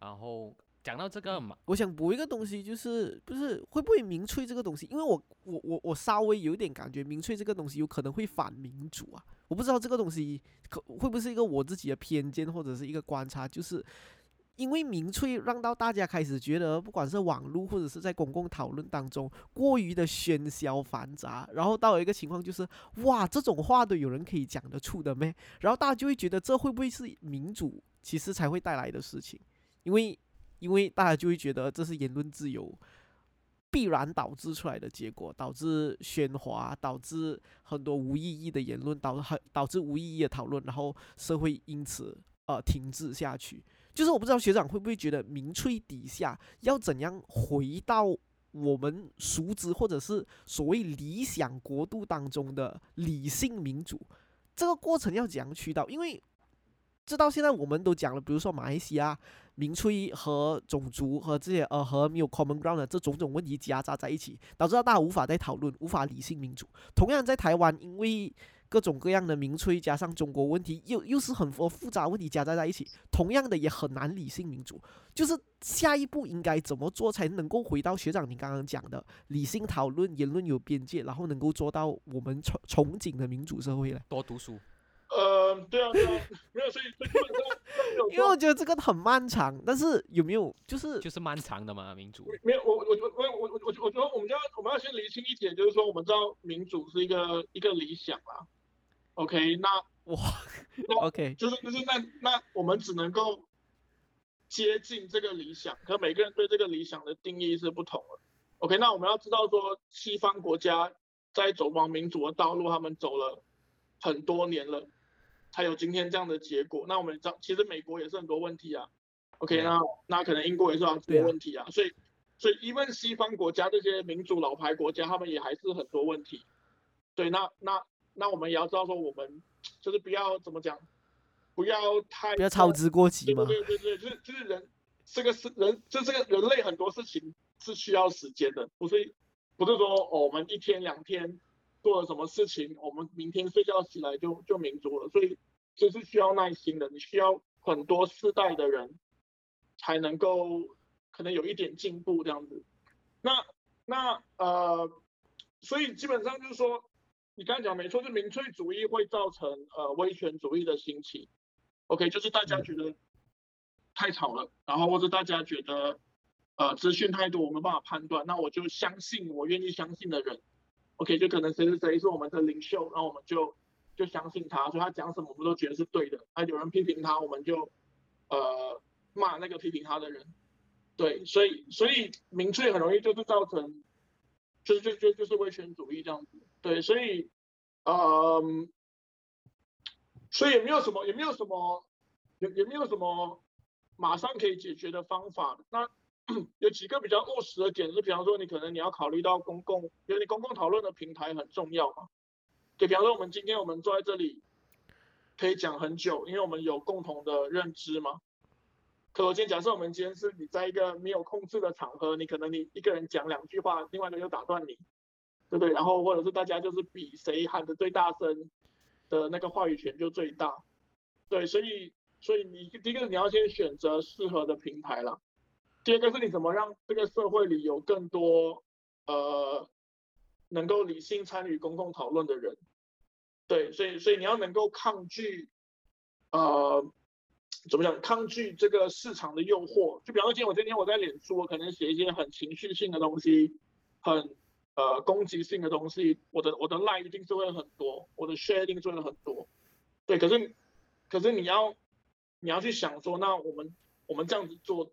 然后讲到这个嘛，我想补一个东西，就是不是会不会民粹这个东西？因为我我我我稍微有点感觉，民粹这个东西有可能会反民主啊。我不知道这个东西可会不会是一个我自己的偏见或者是一个观察，就是。因为民粹让到大家开始觉得，不管是网络或者是在公共讨论当中过于的喧嚣繁杂，然后到了一个情况就是，哇，这种话都有人可以讲得出的咩？然后大家就会觉得这会不会是民主其实才会带来的事情？因为因为大家就会觉得这是言论自由必然导致出来的结果，导致喧哗，导致很多无意义的言论，导很导致无意义的讨论，然后社会因此呃停滞下去。就是我不知道学长会不会觉得民粹底下要怎样回到我们熟知或者是所谓理想国度当中的理性民主，这个过程要怎样去到？因为这到现在我们都讲了，比如说马来西亚民粹和种族和这些呃和没有 common ground 的这种种问题夹杂在一起，导致到大家无法再讨论，无法理性民主。同样在台湾，因为各种各样的民粹加上中国问题，又又是很多复杂问题夹杂在一起，同样的也很难理性民主。就是下一步应该怎么做才能够回到学长你刚刚讲的理性讨论、言论有边界，然后能够做到我们憧憧憬的民主社会呢？多读书，呃，对啊，对啊，没有，所以所以因为我觉得这个很漫长，但是有没有就是就是漫长的嘛？民主没有，我我觉我我我我觉我觉得我们要我们要先厘清一点，就是说我们知道民主是一个一个理想啦。OK，那哇，OK，就是就是那那我们只能够接近这个理想，可每个人对这个理想的定义是不同的。OK，那我们要知道说西方国家在走往民主的道路，他们走了很多年了。才有今天这样的结果。那我们知道，其实美国也是很多问题啊。OK，那那可能英国也是有很多问题啊。所以所以，even 西方国家这些民主老牌国家，他们也还是很多问题。对，那那那我们也要知道说，我们就是不要怎么讲，不要太不要操之过急对嘛对。对对，就是就是人这个是人，就这个人类很多事情是需要时间的，不是不是说哦我们一天两天做了什么事情，我们明天睡觉起来就就民主了，所以这是需要耐心的，你需要很多世代的人才能够可能有一点进步这样子。那那呃，所以基本上就是说，你刚才讲没错，就民粹主义会造成呃威权主义的兴起。OK，就是大家觉得太吵了，然后或者大家觉得呃资讯太多，我没办法判断，那我就相信我愿意相信的人。OK，就可能谁谁谁是我们的领袖，然后我们就就相信他，所以他讲什么我们都觉得是对的。那有人批评他，我们就呃骂那个批评他的人。对，所以所以民粹很容易就是造成，就是就就就是威权主义这样子。对，所以呃，所以也没有什么也没有什么也也没有什么马上可以解决的方法。那 *clears throat* 有几个比较务实的点是，比方说你可能你要考虑到公共，因为你公共讨论的平台很重要嘛。就，比方说我们今天我们坐在这里可以讲很久，因为我们有共同的认知嘛。可我今天假设我们今天是你在一个没有控制的场合，你可能你一个人讲两句话，另外一个就打断你，对不对？然后或者是大家就是比谁喊的最大声的那个话语权就最大。对，所以所以你第一个你要先选择适合的平台啦，第二个是你怎么让这个社会里有更多呃能够理性参与公共讨论的人。对，所以所以你要能够抗拒呃怎么讲？抗拒这个市场的诱惑。就比方说，今天我今天我在脸书，我可能写一些很情绪性的东西，很呃攻击性的东西，我的我的 like 一定是会很多，我的 share 一定是会很多。对，可是可是你要你要去想说，那我们我们这样子做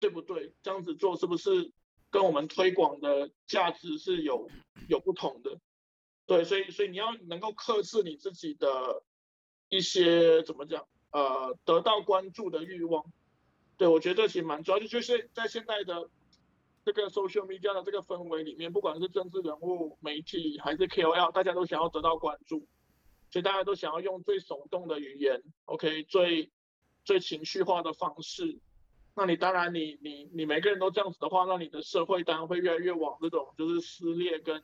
对不对？这样子做是不是跟我们推广的价值是有有不同的？对，所以所以你要能够克制你自己的一些怎么讲？呃，得到关注的欲望，对我觉得这其实蛮重要，就就是在现在的这个 social media 的这个氛围里面，不管是政治人物、媒体还是 KOL，大家都想要得到关注，所以大家都想要用最耸动的语言，OK，最最情绪化的方式。那你当然你你你每个人都这样子的话，那你的社会当然会越来越往这种就是撕裂跟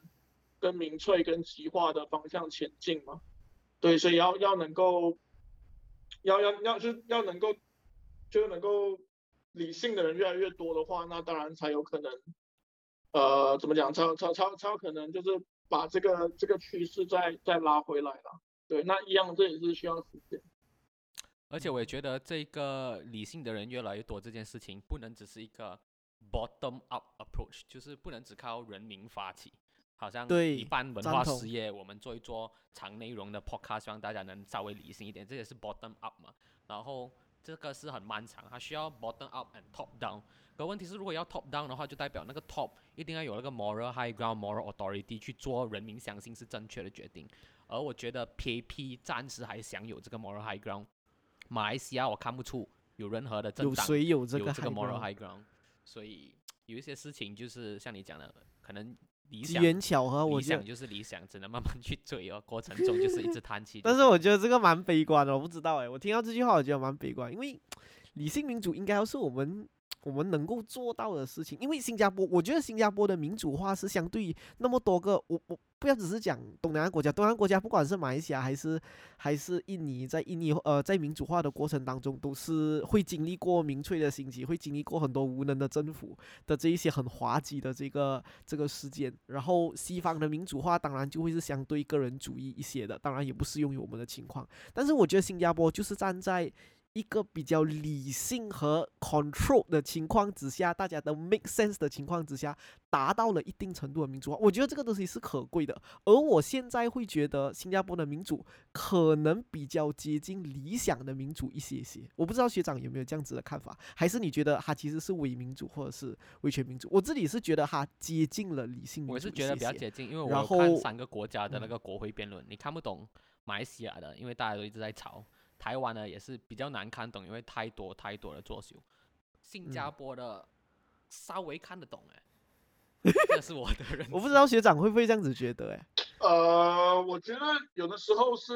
跟民粹跟极化的方向前进嘛。对，所以要要能够。要要要就是要能够，就是能够理性的人越来越多的话，那当然才有可能，呃，怎么讲，才才才才有可能就是把这个这个趋势再再拉回来了。对，那一样这也是需要时间。而且我也觉得这个理性的人越来越多，这件事情不能只是一个 bottom up approach，就是不能只靠人民发起，好像对一般文化事业，我们做一做长内容的 podcast，希望大家能稍微理性一点，这也是 bottom up 嘛。然后这个是很漫长，它需要 bottom up and top down。可问题是，如果要 top down 的话，就代表那个 top 一定要有那个 moral high ground、moral authority 去做人民相信是正确的决定。而我觉得 PAP 暂时还享有这个 moral high ground。马来西亚我看不出有任何的政有党谁有这个有这个 moral high ground，所以有一些事情就是像你讲的，可能理机想缘巧合，我理想就是理想，只能慢慢去追哦。过程中就是一直叹气但。是我觉得这个蛮悲观的，我不知道哎，我听到这句话我觉得蛮悲观，因为理性民主应该要是我们我们能够做到的事情。因为新加坡，我觉得新加坡的民主化是相对于那么多个，我我不要只是讲东南亚国家，东南亚国家不管是马来西亚还是还是印尼，在印尼呃在民主化的过程当中，都是会经历过民粹的兴起，会经历过很多无能的政府的这一些很滑稽的这个这个事件。然后西方的民主化当然就会是相对个人主义一些的，当然也不适用于我们的情况。但是我觉得新加坡就是站在一个比较理性和 control 的情况之下，大家都 make sense 的情况之下，达到了一定程度的民主化。我觉得这个东西是可贵的。而我现在会觉得新加坡的民主可能比较接近理想的民主一些些。我不知道学长有没有这样子的看法，还是你觉得它其实是伪民主或者是威权民主？我自己是觉得它接近了理性民主我是觉得比较接近，因为我看三个国家的那嗯个国会辩论，你看不懂马来西亚的，因为大家都一直在吵；台湾呢也是比较难看懂，因为太多太多的作秀。新加嗯坡的稍微看得懂哎，*laughs* 这是我的认知。我不知道学长会不会这样子觉得、诶，呃，我觉得有的时候是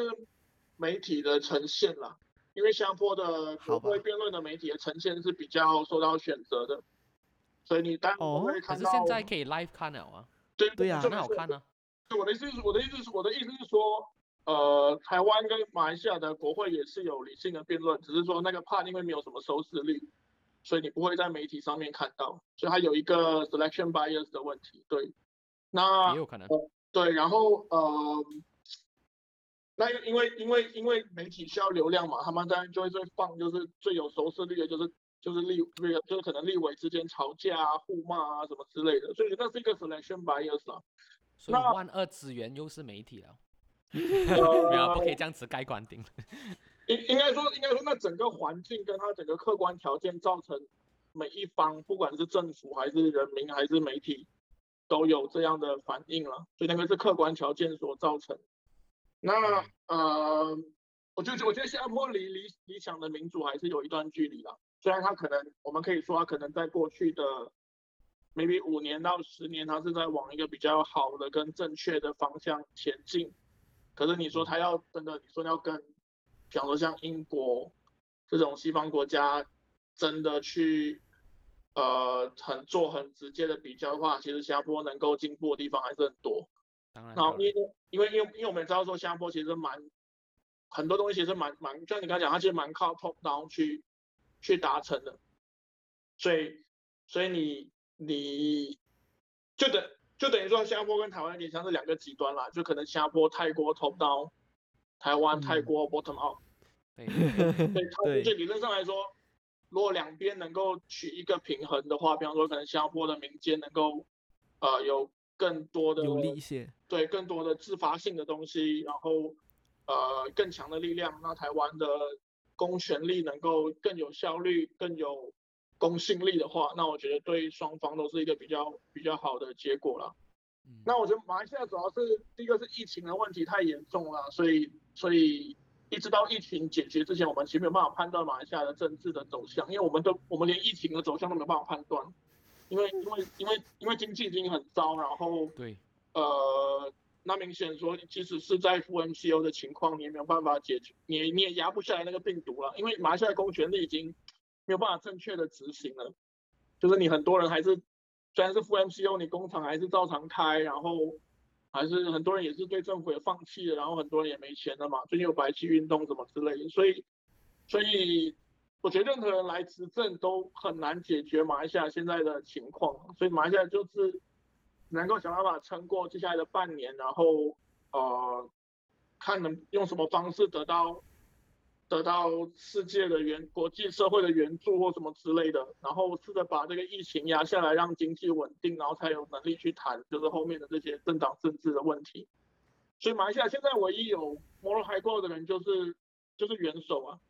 媒体的呈现啦，因为新加坡的国会辩论的媒体的呈现是比较受到选择的，所以你当然哦会看到。可是现在可以 live 看了啊，对对呀就很好看啊。对我的意思是，我的意思是，我的意思是说，呃，台湾跟马来西亚的国会也是有理性的辩论，只是说那个 part 因为没有什么收视率，所以你不会在媒体上面看到，所以它有一个 selection bias 的问题。对，那也有可能。对，然后呃，那因为因为因为媒体需要流量嘛，他们当然就会最放就是最有收视率的就是就是立那个就是可能立委之间吵架啊、互骂啊什么之类的，所以那是一个 selection bias 啊。所以那万恶之源又是媒体了，呃 *laughs* 没有啊不可以这样子盖棺定。应应该说，应该说，那整个环境跟它整个客观条件造成每一方，不管是政府还是人民还是媒体，都有这样的反应了，所以那个是客观条件所造成。那呃，我觉得我觉得新加坡离理理想的民主还是有一段距离了，虽然它可能我们可以说它可能在过去的 maybe 五年到十年，它是在往一个比较好的跟正确的方向前进。可是你说他要真的，你说要跟，比方说像英国这种西方国家真的去呃很做很直接的比较的话，其实新加坡能够进步的地方还是很多。当然然后因为因为因为因为我们也知道说新加坡其实蛮很多东西其实蛮蛮，就像你刚才讲，它其实蛮靠 top down 去去达成的，所以所以你你就等就等于说新加坡跟台湾有点像是两个极端啦，就可能新加坡太过 top down，台湾太嗯过 bottom up，、*laughs* 对，对，就理论上来说，如果两边能够取一个平衡的话，比方说可能新加坡的民间能够呃有更多的有利一些。对更多的自发性的东西，然后呃更强的力量，那台湾的公权力能够更有效率、更有公信力的话，那我觉得对双方都是一个比较比较好的结果了。嗯那我觉得马来西亚主要是第一个是疫情的问题太严重了，所以所以一直到疫情解决之前，我们其实没有办法判断马来西亚的政治的走向，因为我们都我们连疫情的走向都没有办法判断，因为因为因为因为经济已经很糟，然后对，呃，那明显说，即使是在负 MCO 的情况，你也没有办法解决，你你也压不下来那个病毒了，因为马来西亚公权力已经没有办法正确的执行了，就是你很多人还是虽然是负 MCO，你工厂还是照常开，然后还是很多人也是对政府也放弃了，然后很多人也没钱了嘛，最近有白气运动什么之类的，所以所以我觉得任何人来执政都很难解决马来西亚现在的情况，所以马来西亚就是能够想办法撑过接下来的半年，然后呃，看能用什么方式得到得到世界的援国际社会的援助或什么之类的，然后试着把这个疫情压下来，让经济稳定，然后才有能力去谈就是后面的这些政党政治的问题。所以马来西亚现在唯一有 moral high 的人就是就是元首啊，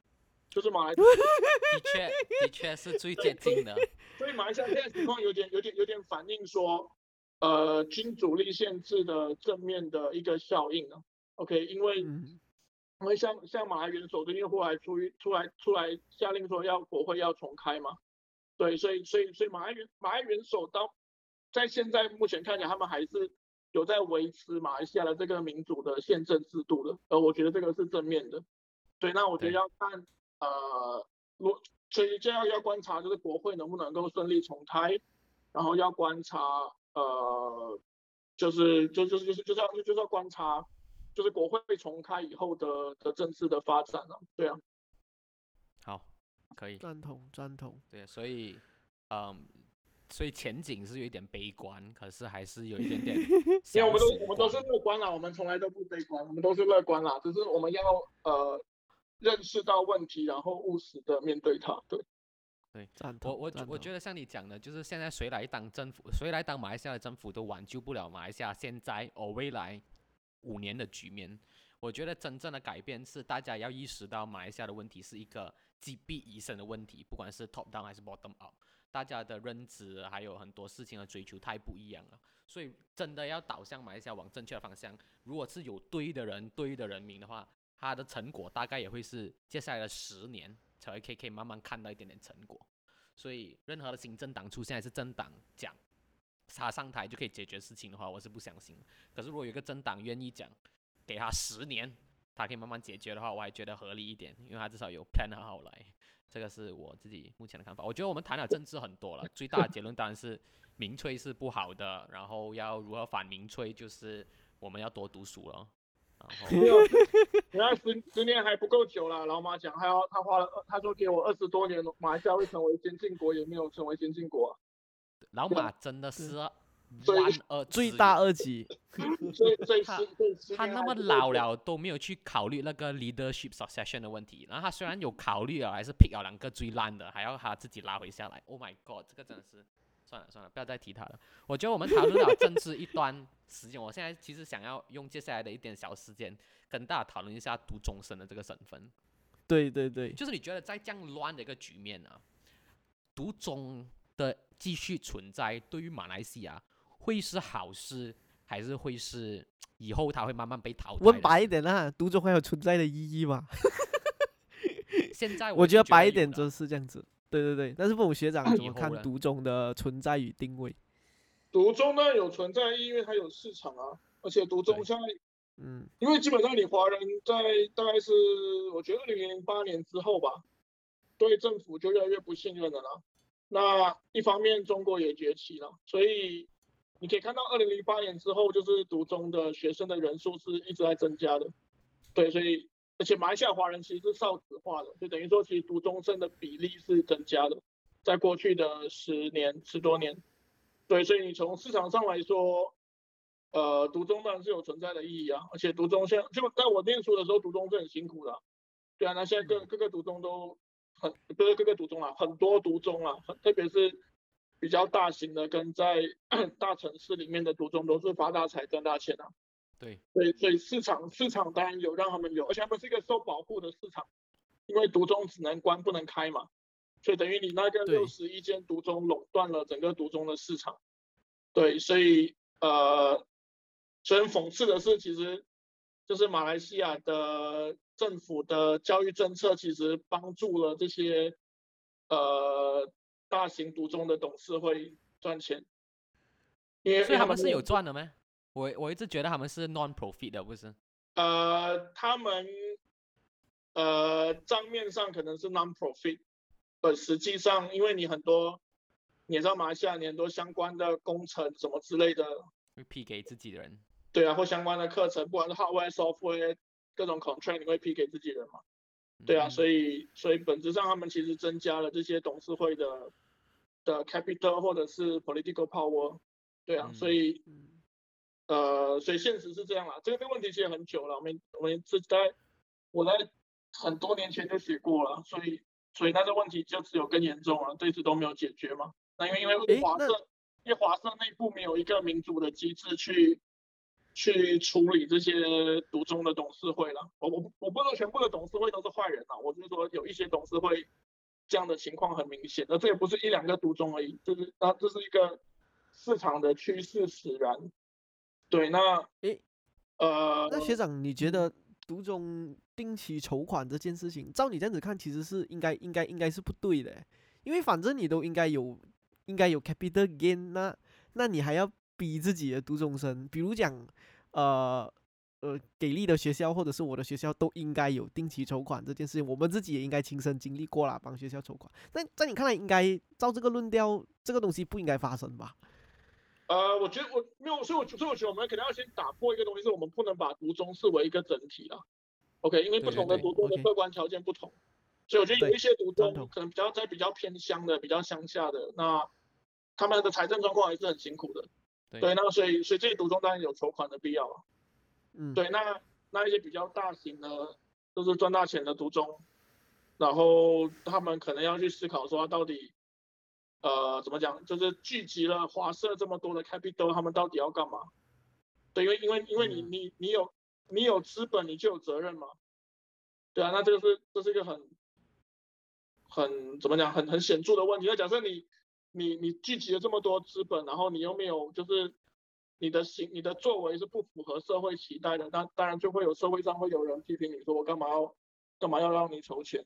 就是马来 *laughs* 的确的确是最接近的。所以马来西亚现在情况有点、有点、有点反映说，呃，君主立宪制的正面的一个效应啊。OK，因为嗯因为像像马来元首最近后来出于出来出来下令说要国会要重开嘛，对，所以所以所以马来元马来元首到在现在目前看起来，他们还是有在维持马来西亚的这个民主的宪政制度的，呃，我觉得这个是正面的。对，那我觉得要看呃，我所以就要要观察，就是国会能不能够顺利重开，然后要观察呃，就是就就是就是就是要就是要观察，就是国会重开以后的的政治的发展了、对啊，好，可以，赞同赞同。对，所以，嗯，所以前景是有一点悲观，可是还是有一点点 *laughs* 因为我们都曙我们都是乐观啦，我们从来都不悲观，我们都是乐观啦，只是我们要呃认识到问题，然后务实的面对它。对，赞同。我我我觉得像你讲的，就是现在谁来当政府，谁来当马来西亚的政府都挽救不了马来西亚现在或未来五年的局面。我觉得真正的改变是大家要意识到马来西亚的问题是一个击毙一生的问题，不管是 top down 还是 bottom up，大家的认知还有很多事情的追求太不一样了。所以真的要导向马来西亚往正确的方向，如果是有对的人、对的人民的话，它的成果大概也会是接下来的十年才会可以可以慢慢看到一点点成果。所以任何的新政党出现，还是政党讲他上台就可以解决事情的话，我是不相信。可是如果有一个政党愿意讲，给他十年，他可以慢慢解决的话，我还觉得合理一点，因为他至少有 plan 好好来。这个是我自己目前的看法。我觉得我们谈了政治很多了，最大的结论当然是民粹是不好的，然后要如何反民粹，就是我们要多读书了。然后没有，原来十十年还不够久啦。老马讲，还要他花了，他说给我二十多年，马来西亚会成为先进国，也没有成为先进国、啊。老马真的是所以万恶之罪大源恶极。所以所以他他那么老了都没有去考虑那个 leadership succession 的问题，然后他虽然有考虑了，还是 pick 了两个最烂的，还要他自己拉回下来。Oh my god，这个真的是算了算了，不要再提他了。我觉得我们讨论了政治一段时间，我现在其实想要用接下来的一点小时间跟大家讨论一下读终身的这个身份。对对对，就是你觉得在这样乱的一个局面啊，读中的继续存在，对于马来西亚会是好事，还是会是以后它会慢慢被淘汰？问白一，点啦，独中还有存在的意义吗？现在我觉觉得白一点就是这样子。对对对，但是不懂学长怎么看独中的存在与定位？独中呢有存在意义，因为它有市场啊，而且独中现在嗯，因为基本上你华人在大概是我觉得二零零八年之后吧，对政府就越来越不信任了啦。那一方面中国也崛起了，所以你可以看到二零零八年之后，就是读中的学生的人数是一直在增加的。对，所以而且马来西亚华人其实是少子化的，就等于说其实读中生的比例是增加的，在过去的十年十多年。对，所以你从市场上来说，呃，读中当然是有存在的意义啊，而且读中现在就在我念书的时候，读中是很辛苦的啊、对啊，那现在各各个读中都很不是各个独中啊，很多独中啊，很特别是比较大型的跟在 *coughs* 大城市里面的独中都是发大财赚大钱啊。对对，所以市场市场当然有让他们有，而且他们是一个受保护的市场，因为独中只能关不能开嘛，所以等于你那个对六十一间独中垄断了整个独中的市场。对，所以呃，所以很讽刺的是，其实就是马来西亚的政府的教育政策，其实帮助了这些呃大型独中的董事会赚钱，因为所以他们是有赚的吗？我我一直觉得他们是 non profit 的，不是？呃，他们呃账面上可能是 non-profit，呃，实际上因为你很多，你知道马来西亚你很多相关的工程什么之类的，会批给自己的人。对啊，或相关的课程，不管是 hardware、software 各种 contract，你会批给自己人嘛？对啊，嗯所以所以本质上他们其实增加了这些董事会的的 capital 或者是 political power，对啊，所嗯以嗯呃，所以现实是这样啦。这个这个问题其实很久了，我们我们是在我在很多年前就写过了，所以所以那个问题就只有更严重了，这一直都没有解决嘛。那因为因为华社，因为华社内部没有一个民主的机制去去处理这些独中的董事会了。我我不我不是说全部的董事会都是坏人啊，我就是说有一些董事会这样的情况很明显，那这也不是一两个独中而已，就是那这是一个市场的趋势使然。对，那诶呃，那学长，你觉得独中定期筹款这件事情，照你这样子看，其实是应该应该应该是不对的欸，因为反正你都应该有应该有 capital gain，那那你还要逼自己的读中生，比如讲呃。呃，给力的学校或者是我的学校都应该有定期筹款这件事情，我们自己也应该亲身经历过了，帮学校筹款。那在你看来，应该照这个论调，这个东西不应该发生吧？呃，我觉得我没有，所以我所以我觉得我们肯定要先打破一个东西，是我们不能把读中视为一个整体啊。OK，因为不同的读中的客观条件不同，所以我觉得有一些读中可能比较在比较偏乡的、比较乡下的，那他们的财政状况还是很辛苦的。对，那所以所以这些独中当然有筹款的必要啊。嗯，对，那那一些比较大型的，就是赚大钱的独中，然后他们可能要去思考说，到底，呃，怎么讲，就是聚集了华社这么多的 capital，他们到底要干嘛？对，因为因为因为你你你有你有资本，你就有责任嘛。对啊，那这个是这是一个很很怎么讲，很很显著的问题。那假设你你你聚集了这么多资本，然后你又没有就是。你的行，你的作为是不符合社会期待的，那当然就会有社会上会有人批评你说我干嘛要干嘛要让你筹钱？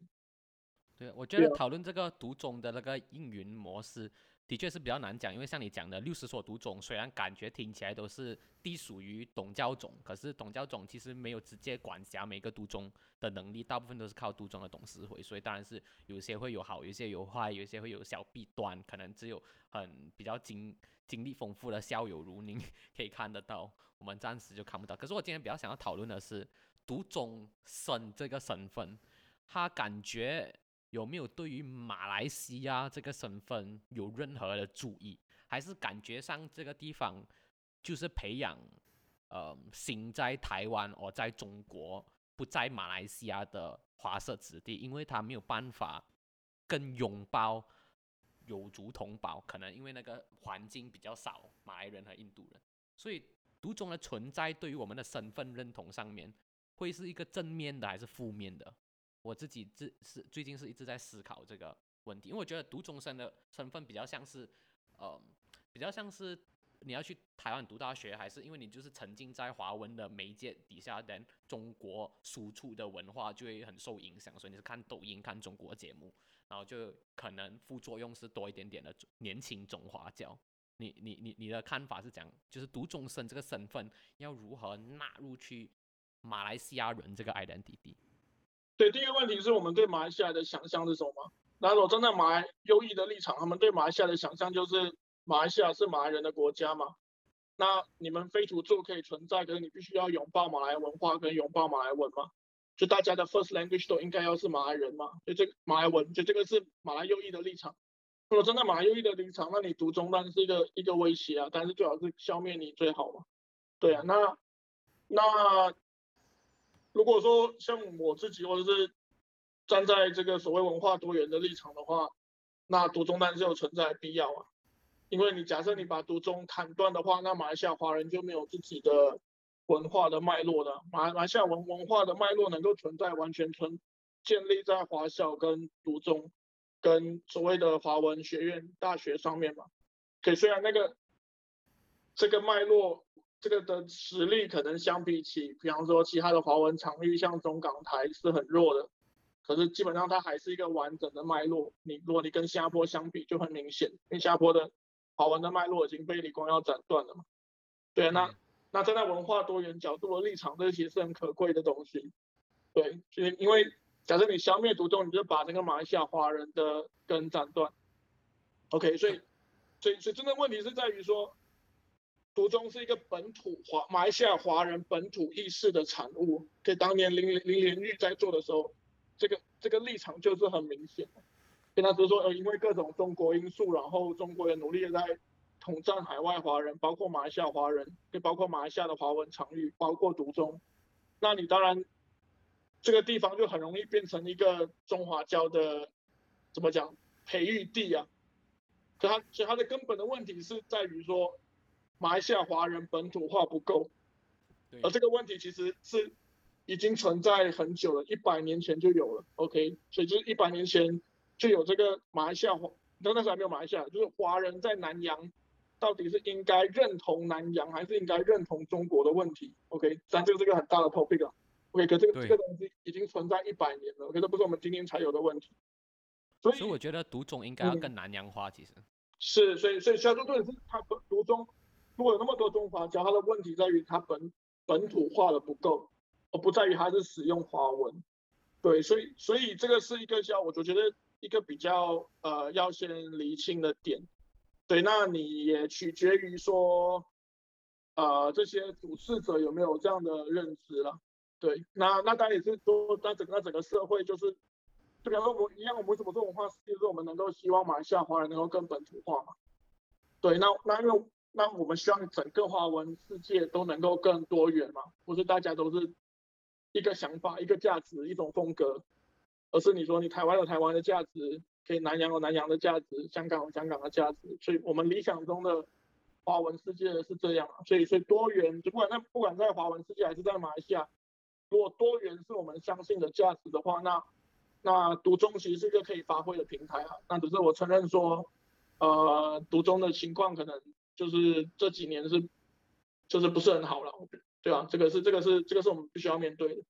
对，我觉得讨论这个独种的那个运营模式的确是比较难讲，因为像你讲的六十所独种，虽然感觉听起来都是隶属于董教总，可是董教总其实没有直接管辖每个独种的能力，大部分都是靠独种的董事会，所以当然是有些会有好，有些有坏，有些会有小弊端，可能只有很比较经。经历丰富的校友如您可以看得到，我们暂时就看不到。可是我今天比较想要讨论的是读中生这个身份，他感觉有没有对于马来西亚这个身份有任何的注意，还是感觉上这个地方就是培养呃心在台湾而在中国不在马来西亚的华社子弟，因为他没有办法更拥抱。有族同胞可能因为那个环境比较少，马来人和印度人，所以独中的存在对于我们的身份认同上面会是一个正面的还是负面的？我自己自是最近是一直在思考这个问题，因为我觉得读中生的身份比较像是，呃，比较像是你要去台湾读大学，还是因为你就是沉浸在华文的媒介底下，等中国输出的文化就会很受影响，所以你是看抖音看中国节目。然后就可能副作用是多一点点的年轻中华教，你你你你的看法是讲，就是读中生这个身份要如何纳入去马来西亚人这个 identity？对，第一个问题是我们对马来西亚的想象是什么？那如果站在马来优异的立场，他们对马来西亚的想象就是马来西亚是马来人的国家嘛？那你们非土著可以存在，可是你必须要拥抱马来文化跟拥抱马来文吗？就大家的 first language 都应该要是马来人嘛？就这个马来文，就这个是马来右翼的立场。如果真的马来右翼的立场，那你读中当然是一个一个威胁啊，但是最好是消灭你最好嘛。对啊，那那如果说像我自己或者是站在这个所谓文化多元的立场的话，那读中当然是有存在必要啊。因为你假设你把读中砍断的话，那马来西亚华人就没有自己的。文化的脉络了马马来西亚文文化的脉络能够存在，完全存建立在华校跟读中跟所谓的华文学院大学上面嘛。可虽然那个这个脉络这个的实力可能相比起，比方说其他的华文场域，像中港台是很弱的，可是基本上它还是一个完整的脉络。你如果你跟新加坡相比，就很明显，因为新加坡的华文的脉络已经被李光耀斩断了嘛。对，那。那站在文化多元角度的立场，这其实是很可贵的东西。对，就是因为假设你消灭独中，你就把那个马来西亚华人的根斩断。OK，所以，所以，所以真的问题是在于说，独中是一个本土华马来西亚华人本土意识的产物。对，当年林林连玉在做的时候，这个这个立场就是很明显。跟他只是说，呃，因为各种中国因素，然后中国也努力的在。统战海外华人，包括马来西亚华人，也包括马来西亚的华文场域，包括独中。那你当然，这个地方就很容易变成一个中华教的，怎么讲，培育地啊。可它，所以它的根本的问题是在于说，马来西亚华人本土化不够。而这个问题其实是已经存在很久了，一百年前就有了。OK，所以就是一百年前就有这个马来西亚华，那那时候还没有马来西亚，就是华人在南洋。到底是应该认同南洋，还是应该认同中国的问题？OK，但这个是个很大的 topic 啊。OK，可这个这个东西已经存在一百年了，可这不是我们今天才有的问题。所以我觉得独中应该要嗯更南洋化，其实。是，所以所以小说重点是他本读中，如果有那么多中华教，它的问题在于它本本土化的不够，而不在于它是使用华文。对，所以所以这个是一个叫我就觉得一个比较呃要先厘清的点。对，那你也取决于说，呃这些主事者有没有这样的认知了。对，那那当然也是说，那整个整个社会就是。就比方说我们一样，我们为什么做文化世界，就是我们能够希望马来西亚华人能够更本土化嘛？对，那那因为那我们希望整个华文世界都能够更多元嘛，不是大家都是一个想法、一个价值、一种风格，而是你说你台湾有台湾的价值，可以南洋有南洋的价值，香港有香港的价值，所以我们理想中的华文世界是这样，所以所以多元，就不管在不管在华文世界还是在马来西亚，如果多元是我们相信的价值的话，那那读中其实是一个可以发挥的平台啊，那只是我承认说，呃，读中的情况可能就是这几年是，就是不是很好了，对啊，这个是这个是这个是我们必须要面对的。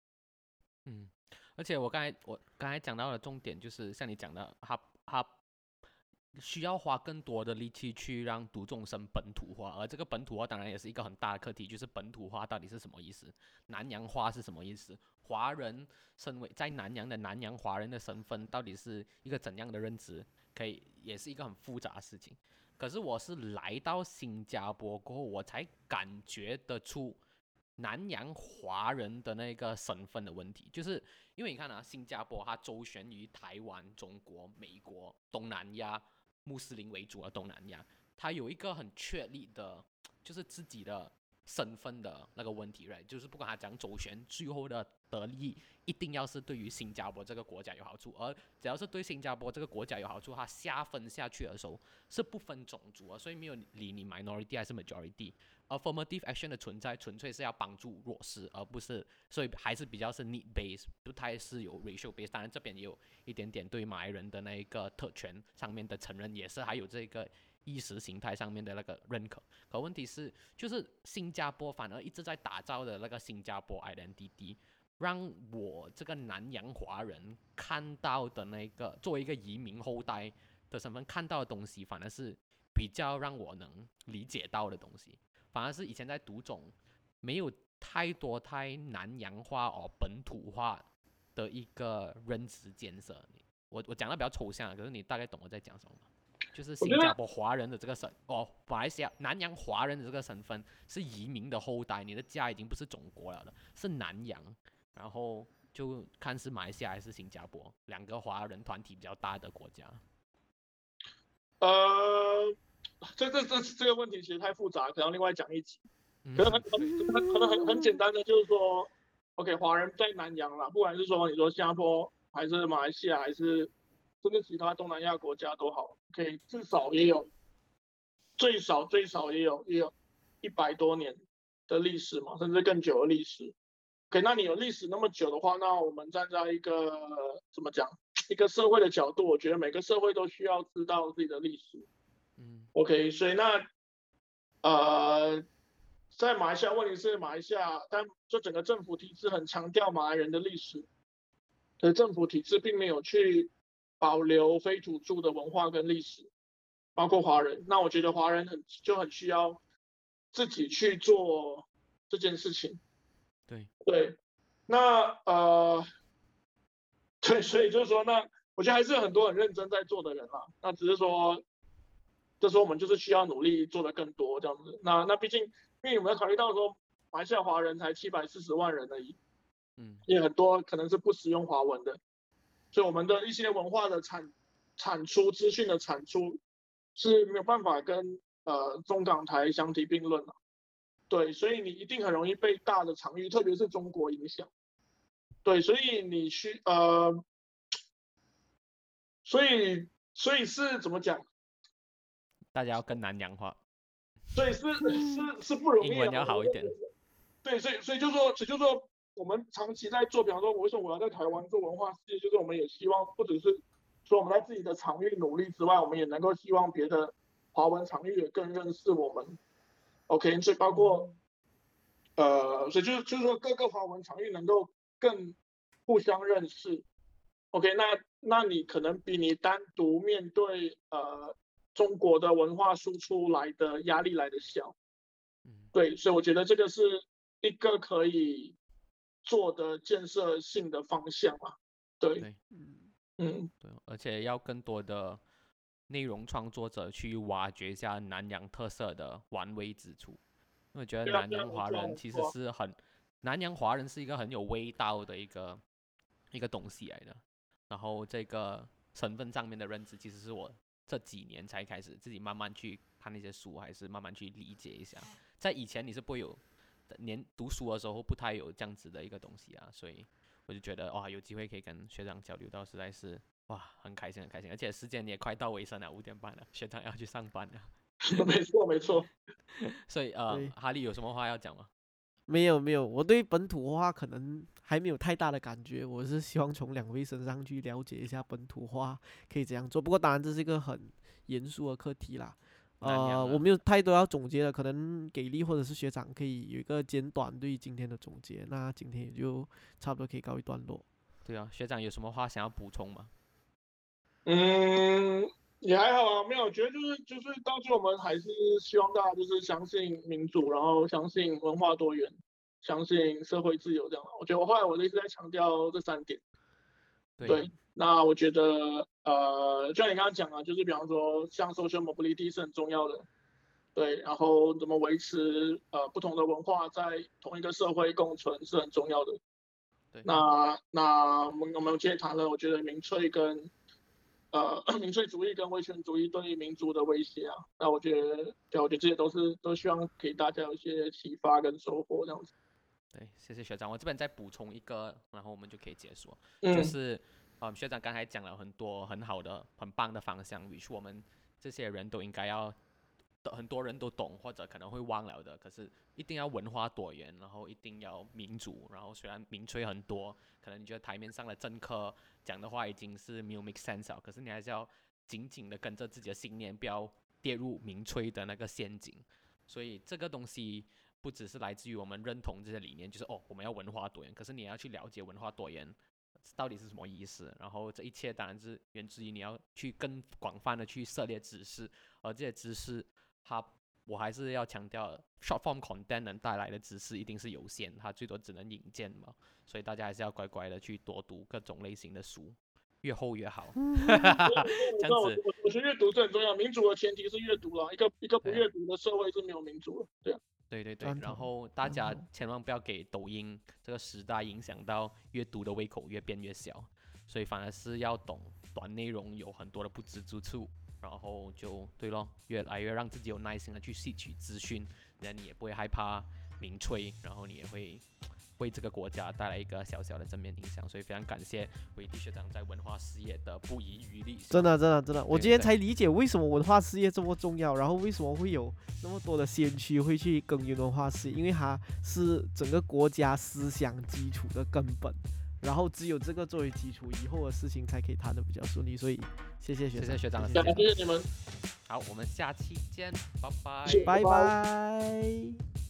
嗯，而且我刚才我刚才讲到的重点就是像你讲的，他他需要花更多的力气去让读众生本土化，而这个本土化当然也是一个很大的课题，就是本土化到底是什么意思，南洋化是什么意思，华人身为在南洋的南洋华人的身份到底是一个怎样的认知，可以也是一个很复杂的事情。可是我是来到新加坡过后，我才感觉得出南洋华人的那个身份的问题，就是因为你看啊，新加坡它周旋于台湾、中国、美国、东南亚。穆斯林为主的东南亚，它有一个很确立的，就是自己的身份的那个问题嘞就是不管他讲周旋，最后的得利一定要是对于新加坡这个国家有好处，而只要是对新加坡这个国家有好处，他下分下去的时候是不分种族啊，所以没有理你 minority 还是 majority。affirmative action 的存在纯粹是要帮助弱势，而不是，所以还是比较是 need base，不太是有 racial base。当然这边也有一点点对马来人的那一个特权上面的承认，也是还有这个意识形态上面的那个认可。可问题是，就是新加坡反而一直在打造的那个新加坡 identity，让我这个南洋华人看到的那个作为一个移民后代的身份看到的东西，反而是比较让我能理解到的东西。反而是以前在读种没有太多太南洋化哦本土化的一个认知建设。我我讲的比较抽象，可是你大概懂我在讲什么吗？就是新加坡华人的这个身哦，马来西亚南洋华人的这个身份是移民的后代，你的家已经不是中国了的，是南洋，然后就看是马来西亚还是新加坡两个华人团体比较大的国家。呃。这这这这个问题其实太复杂，可能另外讲一集。可能很很可能很很简单的就是说，OK，华人在南洋啦，不管是说你说新加坡还是马来西亚，还是甚至其他东南亚国家都好，OK，至少也有最少最少也有也有一百多年的历史嘛，甚至更久的历史。OK，那你有历史那么久的话，那我们站在一个怎么讲一个社会的角度，我觉得每个社会都需要知道自己的历史。嗯，OK，所以那呃，在马来西亚问题是马来西亚，但就整个政府体制很强调马来人的历史，可是政府体制并没有去保留非土著的文化跟历史，包括华人。那我觉得华人很就很需要自己去做这件事情。对对，那呃，*laughs* 对，所以就是说，那我觉得还是有很多很认真在做的人啦。那只是说。这时候我们就是需要努力做的更多这样子。那那毕竟，因为我们要考虑到说，马来西亚华人才七百四十万人而已，嗯，也很多可能是不使用华文的，所以我们的一些文化的产产出、资讯的产出是没有办法跟呃中港台相提并论的。对，所以你一定很容易被大的场域，特别是中国影响。对，所以你去呃，所以所以是怎么讲？大家要更南洋化，所以是是是不容易，英文要好一点。对，所以所以就说，所以就说我们长期在做，比方说，为什么我要在台湾做文化事业，就是我们也希望，不只是说我们在自己的场域努力之外，我们也能够希望别的华文场域也更认识我们。OK，所以包括呃，所以就是就是说各个华文场域能够更互相认识。OK，那那你可能比你单独面对呃中国的文化输出来的压力来的小。嗯，对，所以我觉得这个是一个可以做的建设性的方向嘛。对，嗯嗯，对，而且要更多的内容创作者去挖掘一下南洋特色的玩味之处。因为我觉得南洋华人其实是很，南洋华人是一个很有味道的一个一个东西来的。然后这个身份上面的认知，其实是我这几年才开始自己慢慢去看那些书，还是慢慢去理解一下。在以前你是不会有，年读书的时候不太有这样子的一个东西啊，所以我就觉得哇，有机会可以跟学长交流到，实在是哇很开心很开心，而且时间也快到尾声了，五点半了，学长要去上班了，*laughs* 没错没错。所以呃，哈利有什么话要讲吗？没有没有，我对本土化可能还没有太大的感觉，我是希望从两位身上去了解一下本土化可以怎样做。不过当然这是一个很严肃的课题啦。呃，我没有太多要总结的，可能给力或者是学长可以有一个简短对于今天的总结。那今天也就差不多可以告一段落。对啊，学长有什么话想要补充吗？嗯，也还好啊，没有，我觉得就是就是到最后我们还是希望大家就是相信民主，然后相信文化多元，相信社会自由这样。我觉得我后来我一直在强调这三点。对对，那我觉得呃，就像你刚刚讲啊，就是比方说像 social mobility 是很重要的，对，然后怎么维持呃不同的文化在同一个社会共存是很重要的。对，那那我们我们今天谈了，我觉得民粹跟呃 *coughs* 民粹主义跟威权主义对民族的威胁啊，那我觉得对，我觉得这些都是都希望给大家有一些启发跟收获这样子。对，谢谢学长。我这边再补充一个，然后我们就可以结束。嗯，就是，嗯，学长刚才讲了很多很好的、很棒的方向，which 我们这些人都应该要，很多人都懂或者可能会忘了的。可是一定要文化多元，然后一定要民主，然后虽然民粹很多，可能你觉得台面上的政客讲的话已经是没有 make sense 了，可是你还是要紧紧的跟着自己的信念，不要跌入民粹的那个陷阱。所以这个东西不只是来自于我们认同这些理念，就是哦我们要文化多元，可是你要去了解文化多元到底是什么意思。然后这一切当然是源自于你要去更广泛的去涉猎知识，而这些知识它我还是要强调，short form content 能带来的知识一定是有限，它最多只能引荐嘛，所以大家还是要乖乖的去多读各种类型的书，越厚越好。*laughs* *laughs* 这样子我我我觉得阅读是很重要，民主的前提是阅读啦，一个一个不阅读的社会是没有民主的，对啊。对对对，然后大家千万不要给抖音这个时代影响到阅读的胃口越变越小，所以反而是要懂短内容有很多的不知之处，然后就对咯，越来越让自己有耐心的去吸取资讯，那你也不会害怕名吹，然后你也会为这个国家带来一个小小的正面影响，所以非常感谢韦迪学长在文化事业的不遗余力。真的，真的，真的，我今天才理解为什么文化事业这么重要，然后为什么会有那么多的先驱会去耕耘文化事业，因为它是整个国家思想基础的根本，然后只有这个作为基础，以后的事情才可以谈得比较顺利。所以谢谢学长，谢谢学长谢谢你们。好，我们下期见，拜拜。谢谢拜拜拜。